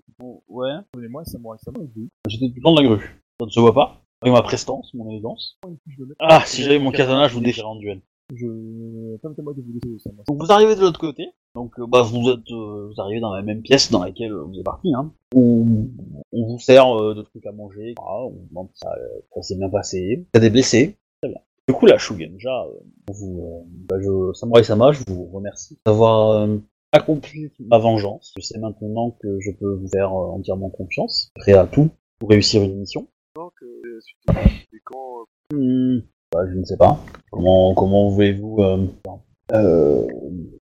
ouais, ça moi, ça moi, je dis. j'étais tout le temps de la grue. Ça ne se voit pas. Avec ma prestance, mon élégance. Et. Ah, si j'avais mon katana, je vous défierais en duel. Je... Permettez-moi de vous ça. Donc vous arrivez de l'autre côté. Donc euh, bah vous êtes, euh, vous arrivez dans la même pièce dans laquelle euh, vous êtes parti. Hein. Où on vous sert euh, de trucs à manger. etc. On vous demande si ça, euh, ça s'est bien passé. Il y a des blessés. Très bien. Du coup la Shugenja, euh, vous, euh, bah, je, Samurai Sama, je vous remercie d'avoir euh, accompli ma vengeance. Je sais maintenant que je peux vous faire euh, entièrement confiance. Prêt à tout pour réussir une mission. Euh, euh, Hmm, bah, je ne sais pas. Comment comment voulez-vous euh, euh,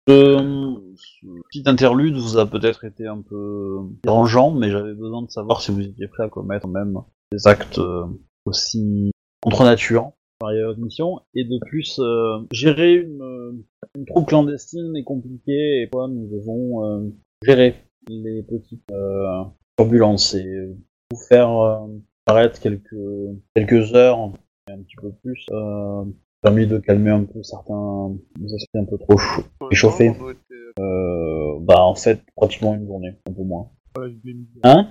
ce, ce petit interlude vous a peut-être été un peu dérangeant, mais j'avais besoin de savoir si vous étiez prêt à commettre même des actes euh, aussi contre nature par votre mission, et de plus euh, gérer une, euh, troupe clandestine est compliqué, et quoi nous devons euh, gérer les petites euh, turbulences et vous faire euh, arrête quelques quelques heures un petit peu plus euh, permis de calmer un peu certains esprits un peu trop chauds. Échauffé. on doit être, euh, Euh, bah en fait pratiquement une journée, un peu moins. Hein?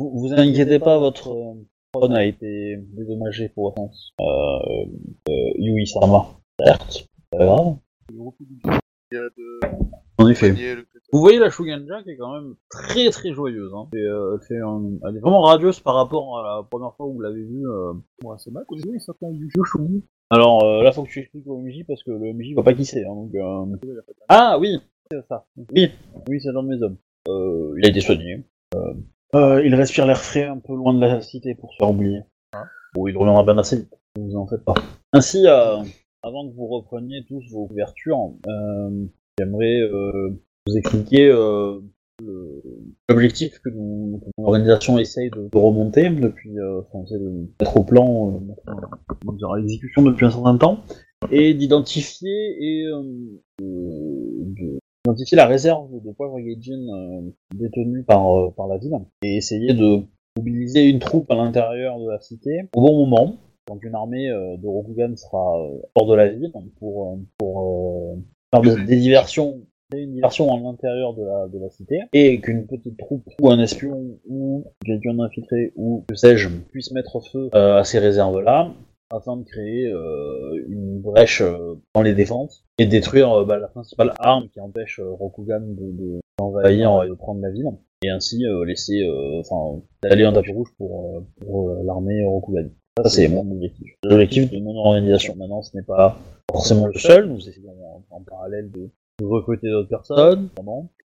Vous, vous inquiétez pas, votre drone a été dédommagé pour sens. Euh, euh, Yui Sama. Certes, c'est pas grave. Du- En effet. Vous voyez la Shuganja qui est quand même très très joyeuse. Hein. Et, euh, elle, fait un- elle est vraiment radieuse par rapport à la première fois où vous l'avez vue. euh, Moi, c'est mal. Connaissez-vous un certain Yushu Alors euh, là, faut que tu expliques au MJ parce que le MJ voit pas qui c'est. Hein, donc, euh... Ah oui, c'est ça. Oui, oui, c'est l'un de mes hommes. Euh, il a été soigné. Euh, euh, il respire l'air frais un peu loin de la cité pour se faire oublier. Bon, il reviendra bien assez vite. Vous en faites pas. Ainsi, euh, avant que vous repreniez tous vos couvertures, euh, j'aimerais euh, vous expliquer euh, l'objectif que, nous- que mon organisation essaye de, remonter depuis, euh, enfin, de mettre au plan, euh, à l'exécution depuis un certain temps, et d'identifier et euh, de- de- d'identifier la réserve de poivre Gaijin euh, détenue par, par la ville, et essayer de mobiliser une troupe à l'intérieur de la cité au bon moment, quand une armée de Rokugan sera hors de la ville, pour, pour des, diversions une diversion à l'intérieur de la, de la cité, et qu'une petite troupe ou un espion ou quelqu'un d'infiltré ou que sais-je puisse mettre feu euh, à ces réserves-là, afin de créer euh, une brèche euh, dans les défenses et détruire bah, la principale arme qui empêche Rokugan de, de- d'envahir et de prendre la ville, et ainsi euh, laisser, euh, enfin, aller un tapis rouge pour, euh, pour l'armée Rokugan. Ça, c'est mon objectif. L'objectif de mon organisation. Maintenant, ce n'est pas forcément le seul. Nous essayons en, parallèle de, recruter d'autres personnes.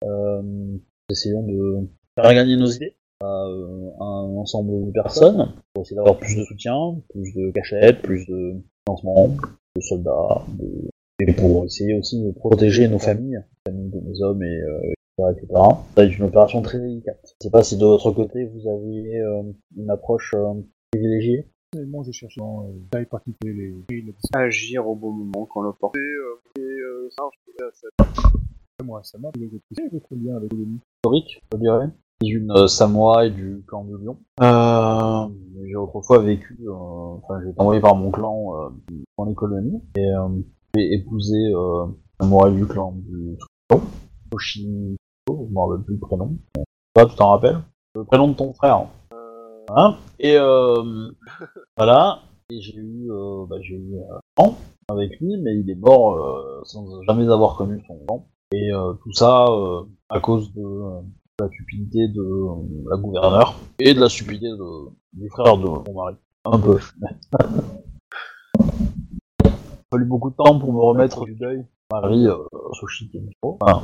Euh, nous essayons de faire gagner nos idées à euh, un ensemble de personnes pour essayer d'avoir plus de soutien, plus de cachettes, plus de financement, de soldats, de... et pour essayer aussi de protéger nos familles, les familles de nos hommes et euh, etc. Ça être une opération très délicate. Je sais pas si de votre côté vous aviez euh, une approche euh, privilégiée. Personnellement, je cherche dans euh, taille particulier les Agir au bon moment quand l'opportunité. et euh, ça, je moi, ça m'a votre lien avec l'ennemi. historique, je dirais, d'une euh, samouraï du clan de Lyon. Euh, j'ai autrefois vécu, euh, enfin j'ai été envoyé par mon clan euh, dans les colonies et euh, j'ai épousé euh, un samouraï du clan du Lyon, Toshi, je me rappelle plus le prénom. Toi, tu t'en rappelles? Le prénom de ton frère. Hein et euh, voilà. Et j'ai eu, euh, bah, j'ai eu un enfant avec lui, mais il est mort euh, sans jamais avoir connu son enfant. Et euh, tout ça euh, à cause de euh, la stupidité de euh, la gouverneure et de la stupidité de, du frère de mon mari. Un peu. Il a fallu beaucoup de temps pour me remettre du deuil. Mon mari, euh, Soshi Keniko, enfin,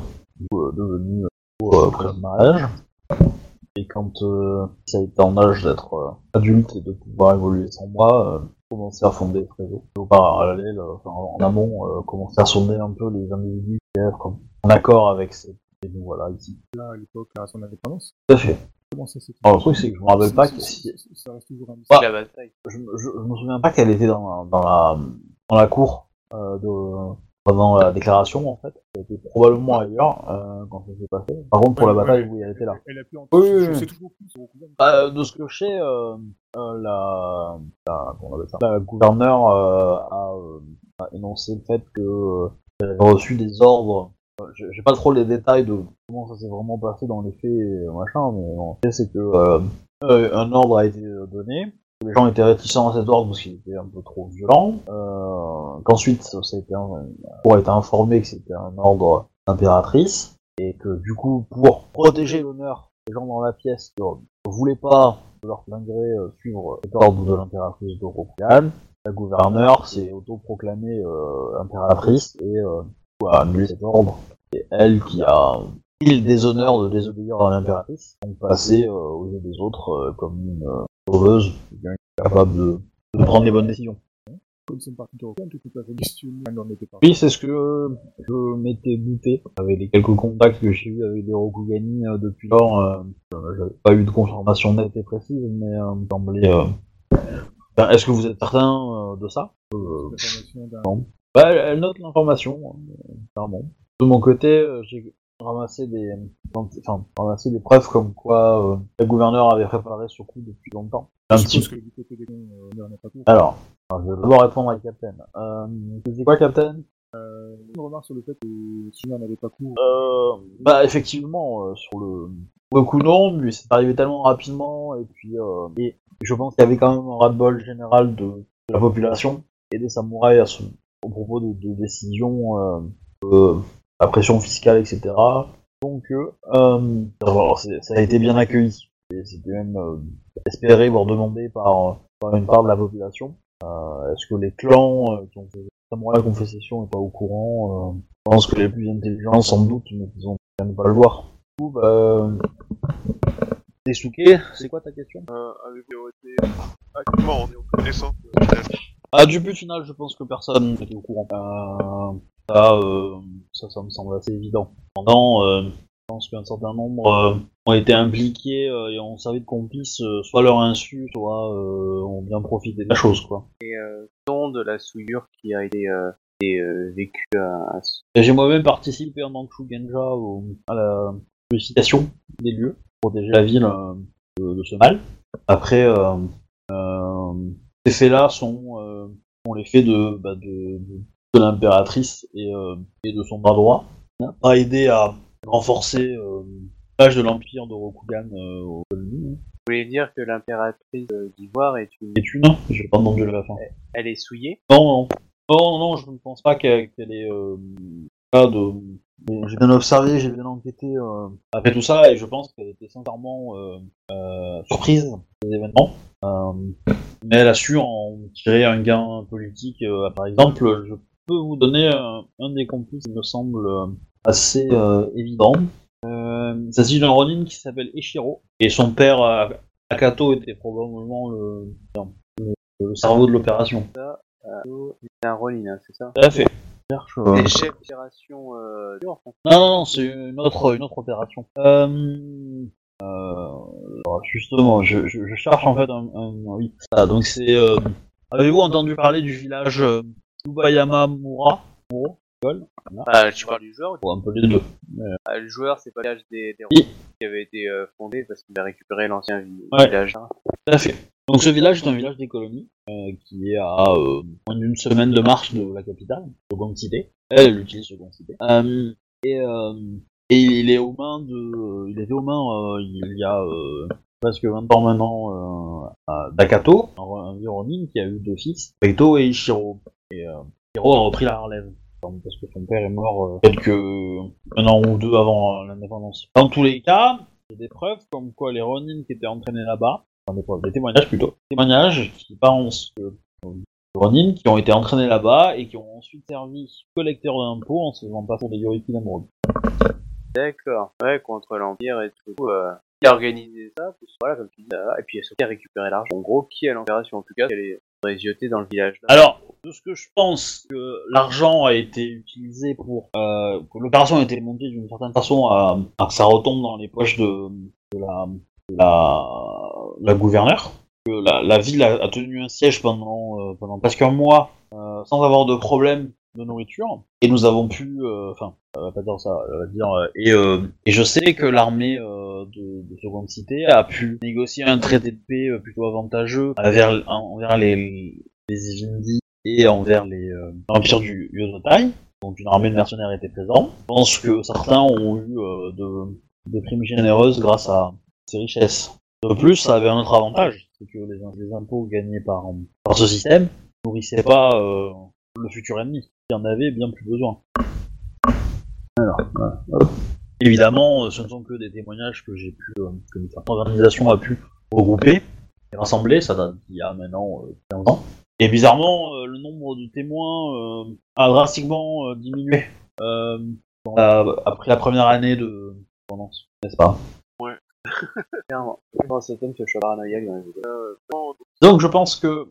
euh, devenu euh, le mariage. Et quand euh, ça a été en âge d'être euh, adulte et de pouvoir évoluer sans bras, euh, commencer à fonder des réseaux. Au parallèle, euh, enfin, en amont, euh, commencer à sonder un peu les individus qui être en accord avec ces et nous voilà ici. Là, à l'époque, à son indépendance, Tout à fait. comment ça s'est Alors le truc c'est que je me rappelle pas que si, Ça reste toujours un Bah, la bataille. je, je, je me souviens pas qu'elle était dans la, dans la, dans la cour euh, de, pendant la déclaration en fait. Elle était probablement ailleurs euh, quand ça s'est passé. Par contre pour la bataille, oui, elle était là. Elle a pu en Oui, oui, Je oui. sais toujours plus sur Rokugan. Bah, de ce que je sais, euh, euh, la, la, comment on appelle ça? La gouverneure euh, a, euh, a énoncé le fait que euh, elle avait reçu des ordres. J'ai pas trop les détails de comment ça s'est vraiment passé dans les faits, et machin, mais bon, ce c'est que un ordre a été donné. Les gens étaient réticents à cet ordre parce qu'il était un peu trop violent. Euh, Qu'ensuite, ça a été, a été informé que c'était un ordre d'impératrice et que du coup, pour protéger l'honneur des gens dans la pièce qui ne voulaient pas de leur plein gré euh, suivre cet ordre de l'impératrice de la gouverneure s'est autoproclamée euh, impératrice et euh, a annulé cet ordre. C'est elle qui a le déshonneur de désobéir à l'impératrice, donc passer euh, aux yeux des autres euh, comme une euh, capable de, de prendre les bonnes décisions. Comme c'est une partie de Rokugan, tout est à fait questionné. Elle n'en était pas. Oui, c'est ce que je m'étais douté. Avec les quelques contacts que j'ai eu avec les Rokugani euh, depuis lors, euh, j'avais pas eu de confirmation nette et précise, mais euh, il me semblait... euh, ben, Est-ce que vous êtes certain euh, de ça? Euh, d'un bah, elle, note l'information, euh, clairement. De mon côté, j'ai ramassé des, enfin, ramassé des preuves comme quoi euh, le gouverneur avait préparé ce coup depuis longtemps. Un petit que du côté des cons, euh, pas. Alors, alors, je vais d'abord répondre à Captain. Euh, c'est quoi, Captain? Euh, une remarque sur le fait que si on n'avait pas court, Euh, bah effectivement, euh, sur le, le coup non, mais c'est arrivé tellement rapidement, et puis euh, et je pense qu'il y avait quand même un ras-le-bol général de, de la population et des samouraïs à ce, au propos de, de décisions, euh, de la pression fiscale, etc. Donc euh, euh, alors, c'est- ça a été bien accueilli. C'était même euh, espéré, voire demandé par, par une part de la population. Euh, Est-ce que les clans euh, qui ont fait fait session n'est pas au courant euh, je pense que les plus intelligents, sans doute, mais ils ont qu'à ne pas le voir. Du coup, bah... Desuke, c'est quoi ta question? Euh, avec les Actuellement, on est en connaissance de Ah, du but final, je pense que personne n'était au courant. Euh, ça, euh, ça, ça me semble assez évident. Pendant, euh, je pense qu'un certain nombre euh, ont été impliqués euh, et ont servi de complices, euh, soit leur insu, soit euh, ont bien profité de la chose, quoi. Et euh, don de la souillure qui a été, euh, été, euh, vécue à, à ce- Et J'ai moi-même participé en tant que à la purification des lieux, pour protéger la ville euh, de, de ce mal. Après, euh, euh, ces faits-là sont, euh, sont les faits de, bah, de, de, de l'impératrice et, euh, et de son bras droit. N'a pas aidé à renforcer euh, l'âge de l'empire de Rokugan euh, au Colony. Vous voulez dire que l'impératrice d'Ivoire est une... Et une, j'ai pas entendu la fin. Elle est souillée? Non, non. Non, non, je ne pense pas qu'elle euh, pas de. J'ai bien observé, j'ai bien enquêté euh, après tout ça, et je pense qu'elle était sincèrement euh, euh, surprise des événements. Euh, mais elle a su en tirer un gain politique. euh, par exemple, je peux vous donner un, un des complices qui me semble euh, assez euh, évident. Euh, il s'agit d'un Ronin qui s'appelle Eshiro, et son père euh, Akato était probablement le, le, le cerveau de l'opération. C'est un Ronin, hein, c'est ça? Tout à fait. Cherche, euh, Les chefs d'opération euh. Non, non, non, c'est une autre, une autre opération. Euh, euh, justement, je, je, je cherche en fait un, un- oui. Ah, donc c'est. Euh, Avez-vous entendu parler du village euh, Ubayama Mura Muro Gol Ah, tu parles du joueur ou- un peu les deux. ah, Le joueur, c'est pas le village des, des Oui. qui avait été euh, fondé parce qu'il a récupéré l'ancien vi- Ouais. village. Tout à fait. Donc ce village est un village des colonies euh, qui est à euh, moins d'une semaine de marche de la capitale, Seconde Cité. Elle, elle utilise Seconde Cité. Euh, et, euh, et il est aux mains de, il était aux mains euh, il y a euh, presque 20 ans maintenant euh, à d'Akato, un, un vieux Ronin qui a eu deux fils, Kaito et Ishiro. Et euh, Ishiro a repris la relève parce que son père est mort euh, quelques un an ou deux avant euh, l'indépendance. Dans tous les cas, il y a des preuves comme quoi les Ronin qui étaient entraînés là-bas enfin, des, preuves, des témoignages plutôt, des témoignages qui pensent que euh, les Ronin qui ont été entraînés là-bas et qui ont ensuite servi collecteurs d'impôts en se faisant passer pour des Yoriki d'Emeraude. D'accord. Ouais, contre l'Empire et tout. Euh, qui a organisé ça Voilà, comme tu dis, là, et puis qui a récupéré l'argent. En gros, qui a l'opération En tout cas, elle est Alors, de ce que je pense que l'argent a été utilisé pour euh, que l'opération a été montée d'une certaine façon à, que ça retombe dans les poches de, de la, la, la gouverneure. Que la, ville a, a tenu un siège pendant euh, pendant presque un mois euh, sans avoir de problème de nourriture. Et nous avons pu euh, enfin elle va pas dire ça elle va dire euh, et euh, et je sais que l'armée euh, de, de seconde cité a pu négocier un traité de paix euh, plutôt avantageux envers envers les les Ivindi et envers les euh, l'empire du Yozotai donc une armée de mercenaires était présente. Je pense que certains ont eu euh, de des primes généreuses grâce à ces richesses. De plus ça avait un autre avantage c'est que les, les impôts gagnés par par ce système nourrissaient pas euh, le futur ennemi qui en avait bien plus besoin. Alors, voilà. Évidemment, euh, ce ne sont que des témoignages que j'ai pu, euh, que une certaine organisation a pu regrouper et rassembler, ça date d'il y a maintenant euh, 15 ans. Et bizarrement, euh, le nombre de témoins euh, a drastiquement euh, diminué euh, la- après la première année de pendance, n'est-ce pas? Clairement. Je pense à cet homme que je suis paranoïaque dans les vidéos. Donc je pense que,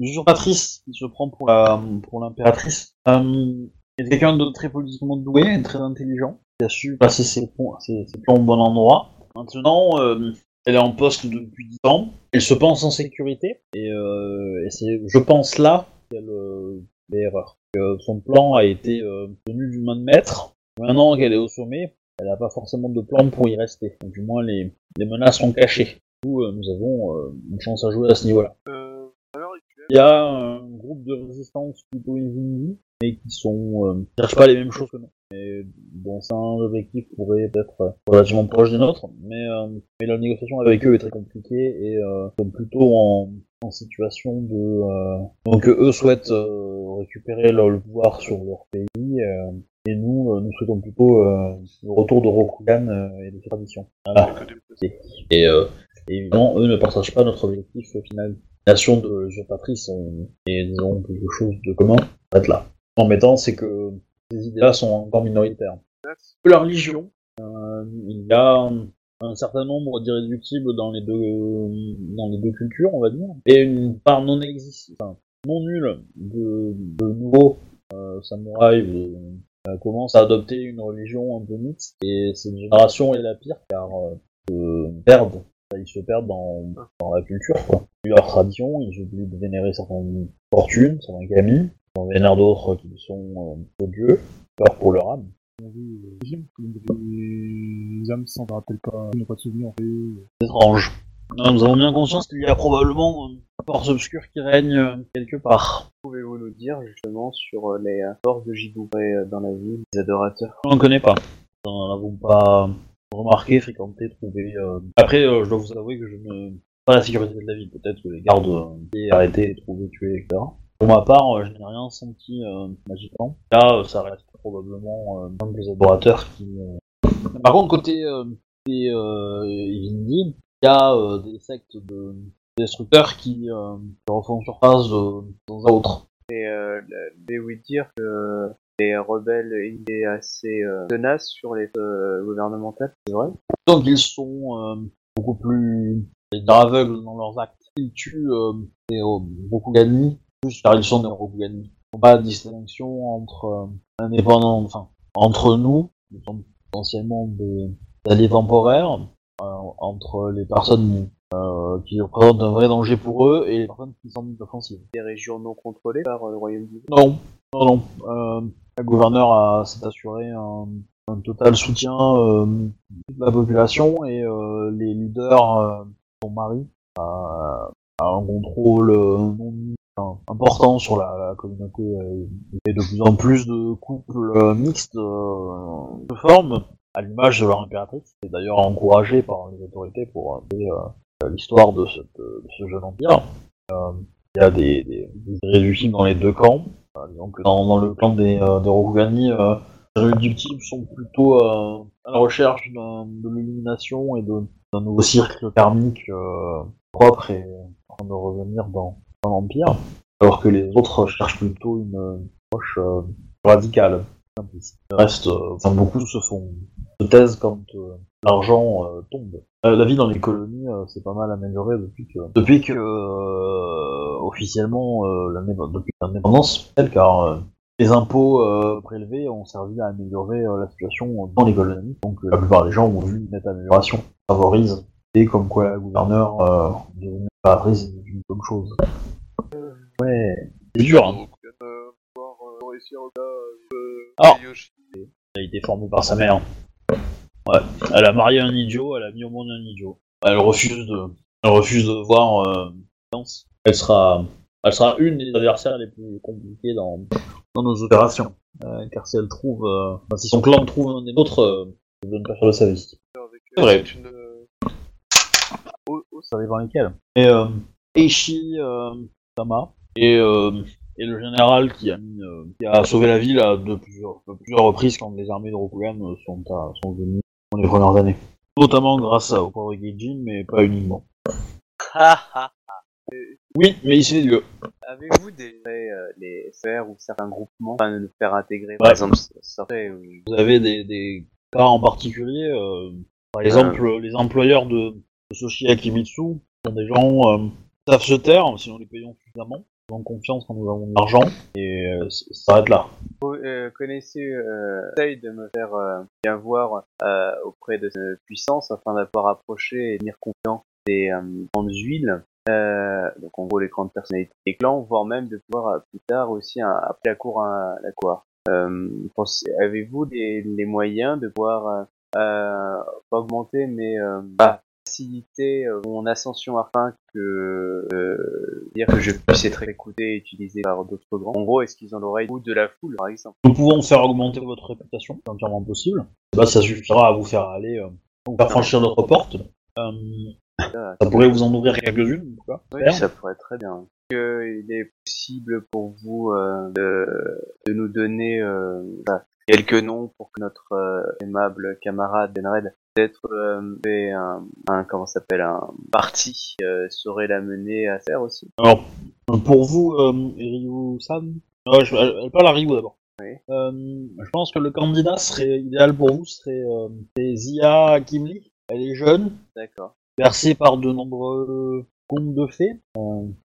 l'usurpatrice qui se prend pour la pour l'impératrice euh, est quelqu'un de très politiquement doué et très intelligent, qui a su passer ses, plombs- ses, ses au bon endroit. Maintenant, euh, elle est en poste depuis 10 ans, elle se pense en sécurité, et, euh, et c'est, je pense là, qu'elle euh, fait erreur. Son plan a été euh, tenu d'une main de maître. Maintenant qu'elle est au sommet, elle n'a pas forcément de plan pour y rester. Donc, du moins, les, les menaces sont cachées. Du coup, euh, nous avons euh, une chance à jouer à ce niveau-là. euh, à l'heure actuelle, Il y a un groupe de résistance plutôt Invindi, mais qui sont euh, qui cherchent pas les mêmes choses que nous. Et dont un objectif pourrait être euh, relativement proche des nôtres, mais, euh, mais la négociation avec eux est très compliquée et euh, sont plutôt en, en situation de euh, donc eux souhaitent euh, récupérer le, le pouvoir sur leur pays euh, et nous euh, nous souhaitons plutôt euh, le retour de Rokugan euh, et de ses traditions. Voilà. Et, euh, et évidemment, eux ne partagent pas notre objectif final. Nation de usurpatrice euh, et disons quelque chose de commun, être là. Embêtant, c'est que ces idées-là sont encore minoritaires. Que la religion, euh, il y a un, un certain nombre d'irréductibles dans les deux dans les deux cultures, on va dire, et une part non existante, enfin, non nulle de, de nouveaux euh, samouraïs euh, commencent à adopter une religion un peu mixte, et cette génération est la pire car euh, perdent, ils se perdent dans, dans la culture, quoi. Leur tradition, ils oublient de vénérer certaines fortunes, certains kami, ils en vénèrent d'autres qui sont euh, dieux, peur pour leur âme. On a vu que les âmes s'en rappellent pas, n'ont pas de souvenirs. C'est étrange. Non, nous avons bien conscience qu'il y a probablement une force obscure qui règne euh, quelque part. Pouvez-vous nous dire justement sur euh, les euh, forces de euh, dans la ville, les adorateurs? On ne connaît pas. Nous n'en avons pas remarqué, fréquenté, trouvé. euh. Après, euh, je dois vous avouer que je ne pas la sécurité de la ville. Peut-être que les gardes euh, étaient arrêtés, trouvés, tués, etc. Pour ma part, euh, je n'ai rien senti euh, magiquement. Là, euh, ça reste probablement euh, un des adorateurs qui. euh. Par contre, côté euh, des euh, il y a euh, des sectes de destructeurs qui euh, refont surface de temps à autre. Et euh, dire que les rebelles étaient assez euh, tenaces sur les euh, gouvernementales, c'est vrai Donc ils sont euh, beaucoup plus aveugles dans leurs actes. Ils tuent des Rokugani juste car ils sont des Rokugani. Ils font pas de distinction entre indépendants, enfin entre nous, qui sommes potentiellement des alliés temporaires, entre les personnes euh, qui représentent un vrai danger pour eux et les personnes qui sont offensives. Des régions non contrôlées par le royaume du Non, non, non. Euh, le gouverneur a s'est assuré un, un total soutien euh, de la population et euh, les leaders, euh, son mari, a, a un contrôle euh, enfin, important sur la, la communauté euh, et de plus en plus de couples euh, mixtes euh, se forment à l'image de leur impératrice. C'est d'ailleurs encouragé par les autorités pour euh, l'histoire de, de ce jeune empire. Euh, il y a des, des, des dans les deux camps. Dans, le clan des, euh, Rokugani, euh, les irréductibles sont plutôt euh, à la recherche de l'illumination et d'un nouveau cycle karmique euh, propre et en train de revenir dans, dans l'Empire, alors que les autres cherchent plutôt une, approche radicale. reste, enfin beaucoup se font se taisent quand, l'argent euh, tombe. Euh, la vie dans les colonies euh, s'est pas mal améliorée depuis que depuis que euh, officiellement euh, depuis l'indépendance, car euh, les impôts euh, prélevés ont servi à améliorer euh, la situation dans les colonies. Donc euh, la plupart des gens ont vu une nette amélioration, favorise et comme quoi la euh, devenue impératrice est une bonne chose. Ouais, c'est dur. Hein. Euh, euh, euh, Ah. Elle a été formée par sa mère. Ouais. Elle a marié un idiot, elle a mis au monde un idiot. Elle refuse de, elle refuse de voir. Euh, elle sera, elle sera une des adversaires les plus compliquées dans, dans nos opérations. Euh, car si elle trouve, euh, enfin, si son clan trouve un des nôtres, euh, elle donne pas faire de sa vie. C'est vrai. une, euh, Oh, oh, ça dépend lesquels. Et euh, Eishi euh, Sama et, euh, et le général qui a, mis, euh, qui a sauvé la ville à de plusieurs, de plusieurs reprises quand les armées de Rokugan euh, sont, à- sont venues dans les premières années. Notamment grâce à- au pauvre mais pas uniquement. Ha, ha. Oui, mais il sait Dieu. Avez-vous des euh, les faire ou certains groupements enfin, de nous faire intégrer Ouais. Par exemple, ça fait euh, Vous avez des, des cas en particulier, euh, par exemple les employeurs de, de Soshi Akimitsu sont des gens euh, qui savent se taire si nous les payons suffisamment, ont confiance quand nous avons de l'argent, et euh, ça s'arrête là. vous euh, connaissez euh, de me faire euh, bien voir euh, auprès de cette puissance afin d'avoir approché et tenir confiant des euh, grandes huiles. Euh, donc en gros les grandes personnalités des clans, voire même de pouvoir euh, plus tard aussi hein, appeler la cour à la cour. Euh, Avez-vous des les moyens de pouvoir euh, euh, pas augmenter mais euh, faciliter euh, mon ascension afin que euh, dire que je puisse être écouté et utilisé par d'autres grands. En gros, est-ce qu'ils ont l'oreille ou de la foule par exemple? Nous pouvons faire augmenter votre réputation, c'est entièrement possible. Bah, ça suffira à vous faire aller, euh, vous faire franchir notre porte. Euh, Ça, pourrait vous en ouvrir quelques-unes, en tout cas. Oui, ça pourrait être très bien. Qu'il est possible pour vous euh, de, de nous donner euh, bah, quelques noms pour que notre euh, aimable camarade Benred peut-être euh, fait un, un comment s'appelle un parti euh, saurait l'amener à faire aussi. Alors, pour vous, Ryu-san, euh, je- elle, parle à Ryu d'abord. Oui. Je pense que le candidat serait idéal pour vous serait Zia Kimli. Elle est jeune, D'accord. par de nombreux contes de fées.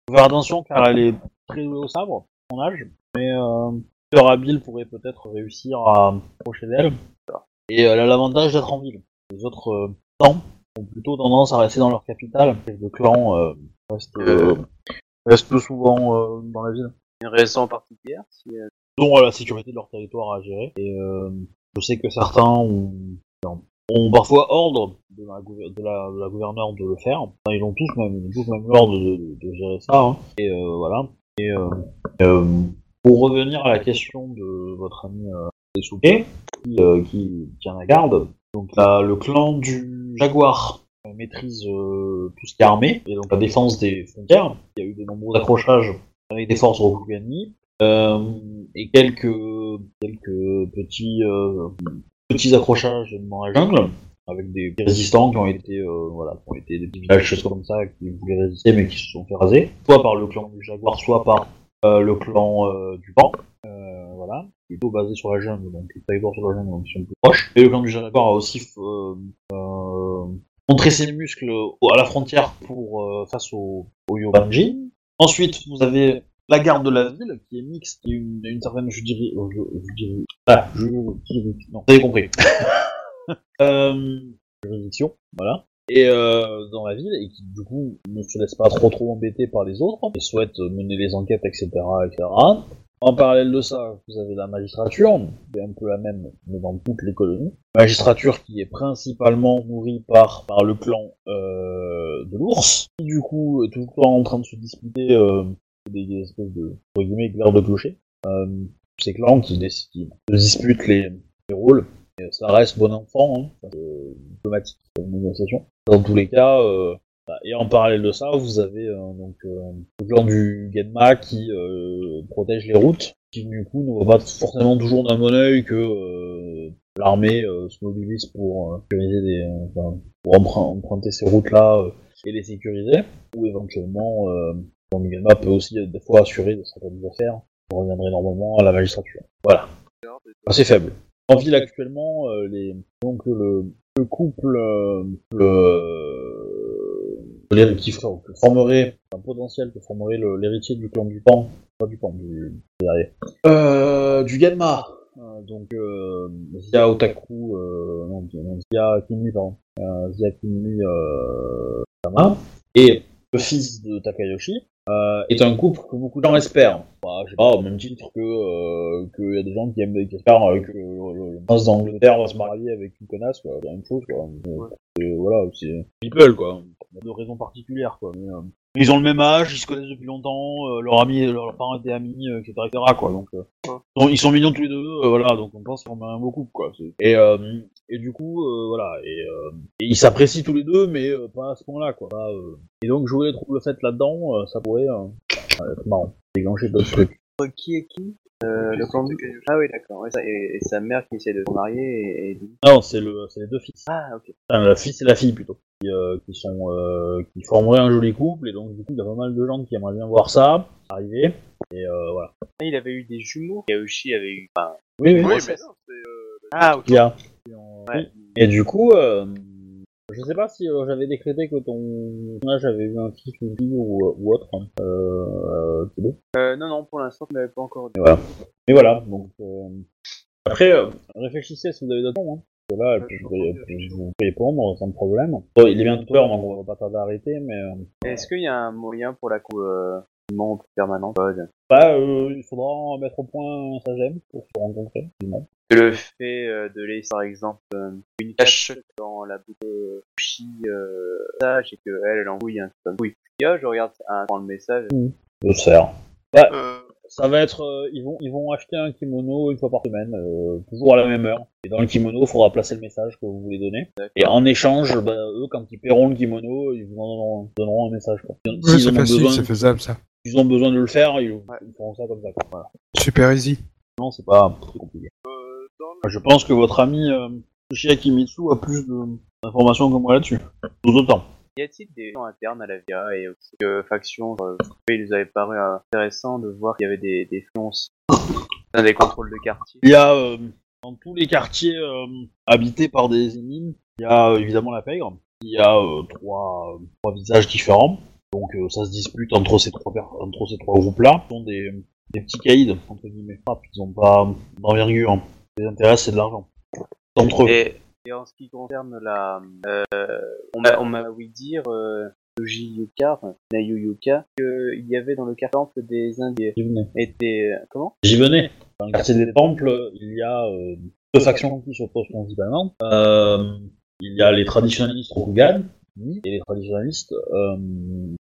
Euh, faut faire attention car elle est très douée au sabre, son âge, mais euh, Sœur habile pourrait peut-être réussir à approcher d'elle. Et elle a l'avantage d'être en ville. Les autres euh, clans ont plutôt tendance à rester dans leur capitale. Les deux clans euh, restent, euh, restent souvent euh, dans la ville. Une raison particulière si, euh, Ils ont euh, la sécurité de leur territoire à gérer. Et euh, je sais que certains ont, ont parfois ordre de la, de la, de la gouverneure de le faire. Ils ont tous même, tous même l'ordre de, de- gérer ça. hein. Et euh, voilà. Et euh, euh, pour revenir à la question de votre ami euh, Esuke, qui, euh, qui tient la garde, donc là, le clan du Jaguar maîtrise tout ce qui est armé, et donc la défense des frontières. Il y a eu de nombreux accrochages avec des forces Rokugani, euh, et quelques, quelques petits, euh, petits accrochages dans la jungle, avec des, résistants qui ont été, euh, voilà, qui ont été des petits villages, choses comme ça, qui voulaient résister mais qui se sont fait raser, soit par le clan du Jaguar, soit par euh, le clan euh, du Pan, euh, voilà, qui est plutôt basé sur la jungle, donc les territoires sur la jungle donc, ils sont plus proches. Et le clan du Jaguar a aussi euh, euh, montré ses muscles à la frontière pour euh, face au, au Yobanji. Ensuite, vous avez la garde de la ville, qui est mixte, qui est une, une certaine, je dirais, euh, je, je dirais, ah, je dirais, non, vous avez compris. euh, juridiction, voilà. Et euh, dans la ville, et qui du coup ne se laisse pas trop trop embêter par les autres, et souhaite mener les enquêtes, etc., etc. En parallèle de ça, vous avez la magistrature, qui est un peu la même, mais dans toutes les colonies. Magistrature qui est principalement nourrie par, par le clan euh, de l'ours, qui du coup est tout le temps en train de se disputer euh, des, espèces de, entre guillemets, clairs de clocher. Euh, ces clans qui, qui se disputent les, les rôles. Et ça reste bon enfant, hein, diplomatique, comme négociation. Dans tous les cas, euh, bah, et en parallèle de ça, vous avez euh, donc euh, le clan du Genma qui euh, protège les routes, qui du coup ne voit pas forcément toujours d'un bon oeil que euh, l'armée se mobilise pour sécuriser des, enfin, pour empr- emprunter ces routes-là euh, et les sécuriser, ou éventuellement du Genma peut aussi euh, des fois assurer de certaines affaires. On reviendrait normalement à la magistrature. Voilà, assez faible. En ville actuellement, euh, les donc le le couple euh, qui formerait un potentiel que formerait l'héritier du clan du Pan, pas du Pan, du. Euh, du Genma. Euh, donc Zia Otaku, non, Zia Kinmi, pardon, Zia Kinmi et le fils de Takayoshi, euh, est un couple que beaucoup de gens espèrent. Bah, je sais pas, au même titre que euh, qu'il y a des gens qui aiment qui espèrent euh, que le, le prince d'Angleterre va se marier avec une connasse, quoi. C'est la même chose, quoi. Euh, et voilà, c'est people, quoi. Il y a de raisons particulières, quoi. Mais, euh, ils ont le même âge, ils se connaissent depuis longtemps, euh, leurs amis, leurs parents étaient amis, euh, etc., etc., quoi. Donc, euh, ils sont- ils sont mignons tous les deux, euh, voilà. Donc, on pense qu'on a un beau couple, quoi. Et, euh, et du coup, euh, voilà. Et, euh, et ils s'apprécient tous les deux, mais euh, pas à ce point-là, quoi. Pas, euh, Et donc, jouer les troubles faites là-dedans, euh, ça pourrait euh, être marrant. Déclencher d'autres trucs. Entre Qui est qui euh, Le clan du... Ah oui, d'accord. Et, et sa mère qui essaie de se marier et... et... Non, c'est le, c'est les deux fils. Ah, ok. Enfin, le fils et la fille plutôt, qui, euh, qui sont, euh, qui formeraient un joli couple. Et donc, du coup, il y a pas mal de gens qui aimeraient bien voir ça arriver. Et euh, voilà. Ah, il avait eu des jumeaux. Yaoshi avait eu... Enfin, Oui, oui. Oui, mais ça. non, c'est. Euh, Ah, ok. Ouais. Et du coup, euh, je sais pas si euh, j'avais décrété que ton âge avait eu un fils ou une fille ou, ou autre. hein. Euh, euh. Euh, non, non, pour l'instant, je n'avais pas encore dit. Mais voilà, donc... euh, Après, euh, réfléchissez si vous avez d'autres noms. Hein. Parce que là, puis je vous pouvez- répondre sans problème. Bon, il est bientôt l'heure, donc on va pas tarder à arrêter, mais... Euh, Est-ce qu'il y a un moyen pour la co- euh, membre permanent code bah, euh, il faudra mettre au point un sagem pour se rencontrer. effectivement. Que le fait euh, de laisser, par exemple, euh, une cache dans la boucle de Chi, euh, message et que elle, elle envoie un oui. Yo, je regarde un, prends le message. Je sers. euh, Ça va être, euh, ils vont, ils vont acheter un kimono une fois par semaine, euh, toujours à la même heure. Et dans le kimono, il faudra placer le message que vous voulez donner. Et en échange, bah, eux, quand ils paieront le kimono, ils vous en donneront, donneront un message. Quoi. Oui, S'ils c'est facile, besoin, c'est faisable ça. s'ils ont besoin de le faire, ils, ils feront ça comme ça. Quoi. Voilà. Super easy. Non, c'est pas très compliqué. Euh, Je pense que votre ami euh, Mitsu a plus d'informations que moi là-dessus. Tout autant. Y a-t-il des gens internes à la VIA et aussi que factions euh, Il nous avait paru euh, intéressant de voir qu'il y avait des, des dans des contrôles de quartier? Il y a euh, dans tous les quartiers euh, habités par des énigmes, il y a euh, évidemment la pègre. Il y a euh, trois, euh, trois visages différents. Donc euh, ça se dispute entre ces trois entre ces trois groupes-là. Ce sont des, des petits caïds entre guillemets. Ah, Ils n'ont pas d'envergure. Les intéresse, c'est de l'argent. Entre eux. Et, et en ce qui concerne la, euh, on m'a, on m'a ouï dire euh, Yoji Yukar, Nayu Yuka, qu'il y avait dans le temple des Indiens. J'y venais. Était comment? J'y venais. Dans le quartier des temples, il y a euh, deux factions qui s'opposent principalement. Euh, il y a les traditionnalistes Rokugan et les traditionnalistes euh,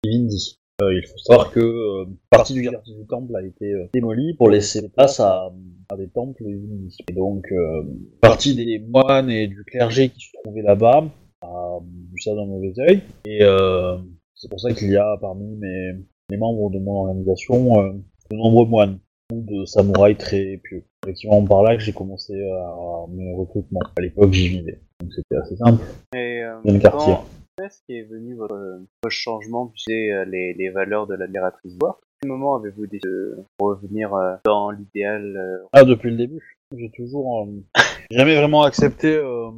Ivindi. Euh, il faut savoir que euh, partie du quartier du temple a été euh, démolie pour laisser place à, à des temples Ivindi. Et donc, euh, partie des moines et du clergé qui se trouvaient là-bas a vu ça d'un mauvais œil. Et euh, c'est pour ça qu'il y a parmi mes, les membres de mon organisation euh, de nombreux moines ou de samouraïs très pieux. Effectivement, par là que j'ai commencé à mes recrutements. À l'époque, j'y vivais. Donc c'était assez simple. Et euh, Dans quartier. Est-ce qu'est venu votre, votre changement, tu sais, euh, les, valeurs de l'admiratrice voir À quel moment avez-vous décidé de revenir euh, dans l'idéal euh, Ah, depuis le début. J'ai toujours euh, jamais vraiment accepté, euh,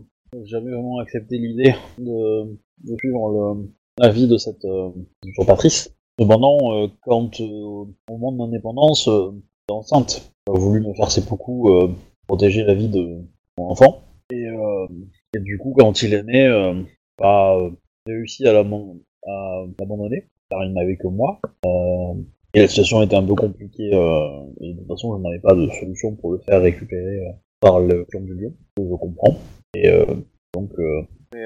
jamais vraiment accepté l'idée de, suivre le, la vie de cette euh, usurpatrice. Cependant, euh, quand euh, au moment de l'indépendance, euh, j'étais enceinte, j'ai voulu me faire seppuku euh, protéger la vie de mon enfant. Et, euh, et du coup, quand il est né, euh, bah, euh, j'ai réussi à l'abandon- à l'abandonner, car il n'avait que moi. Euh, et la situation était un peu compliquée, euh, et de toute façon, je n'avais pas de solution pour le faire récupérer euh, par le clan du lion, que je comprends. Et euh, donc, euh, mais,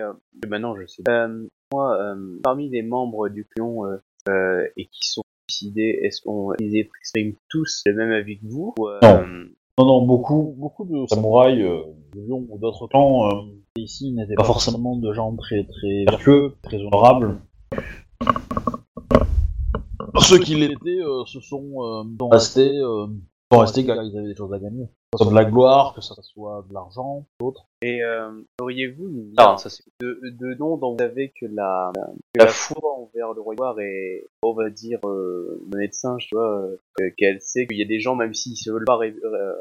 maintenant je sais. Euh, moi, euh, parmi les membres du clan et qui sont suicidés, est-ce qu'on ils expriment tous le même avis que vous ou, euh, non, non, beaucoup, beaucoup de samouraïs, euh, de lions ou d'autres clans, euh, ici n'étaient pas forcément de gens très, très vertueux, très honorables. Ceux qui l'étaient euh, se sont, euh, restés euh, sont restés car ils avaient des choses à gagner. Que ce soit de la gloire, que ce soit de l'argent, d'autres. Et euh, auriez-vous une ah, ça, de, de noms dont vous savez que la, que la foi envers le roi est, on va dire, euh, monnaie de singe, tu vois, euh, qu'elle sait qu'il y a des gens, même s'ils se veulent pas euh,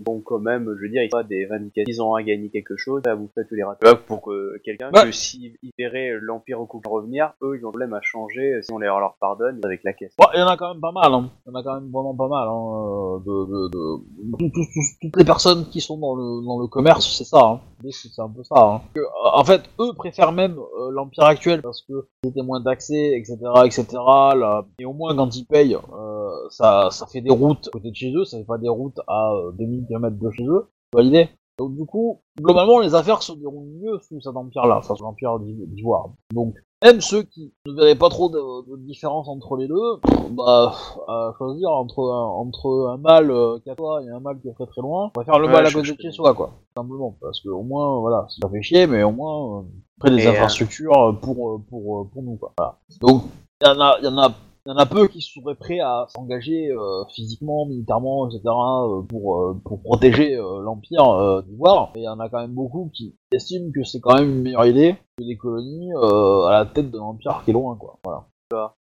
donc quand même, je veux dire, ils ont des vindications, ils ont à gagner quelque chose, à vous faire tous les rattraper pour que quelqu'un, Ouais. que s'ils verraient l'Empire au coup revenir, eux, ils ont le problème à changer, si on les leur pardonne, avec la caisse. Ouais, il y en a quand même pas mal, hein. Il y en a quand même vraiment pas mal, hein, euh, de, de, de... tout- tout- tout- toutes les personnes qui sont dans le, dans le commerce, c'est ça, hein. C'est un peu ça, hein. Euh, en fait, eux préfèrent même euh, l'Empire actuel parce que c'était moins d'accès, etc., etc., là. Et au moins, quand ils payent, euh, ça, ça fait des routes côté de chez eux, ça fait pas des routes à euh, 2000 km de chez eux. L'idée Donc du coup, globalement, les affaires se déroulent mieux sous cet empire-là, enfin sous l'empire d'I- d'Ivoire. Donc, même ceux qui ne verraient pas trop de, de différence entre les deux, bah, à choisir entre un, entre un mal euh, qui est à toi et un mal qui est très très loin, on va faire le Ouais, mal à côté de chez soi, quoi. Simplement, parce que au moins, voilà, ça fait chier, mais au moins, euh, après des Et, euh, infrastructures pour, euh, pour, euh, pour nous, quoi. Voilà. Donc, il y en a, il y en a il y en a peu qui seraient prêts à s'engager euh, physiquement, militairement, etc. euh, pour, euh, pour protéger euh, l'Empire euh, d'Ivoire. Et il y en a quand même beaucoup qui estiment que c'est quand même une meilleure idée que des colonies à la tête d'un empire qui est loin, quoi. Voilà.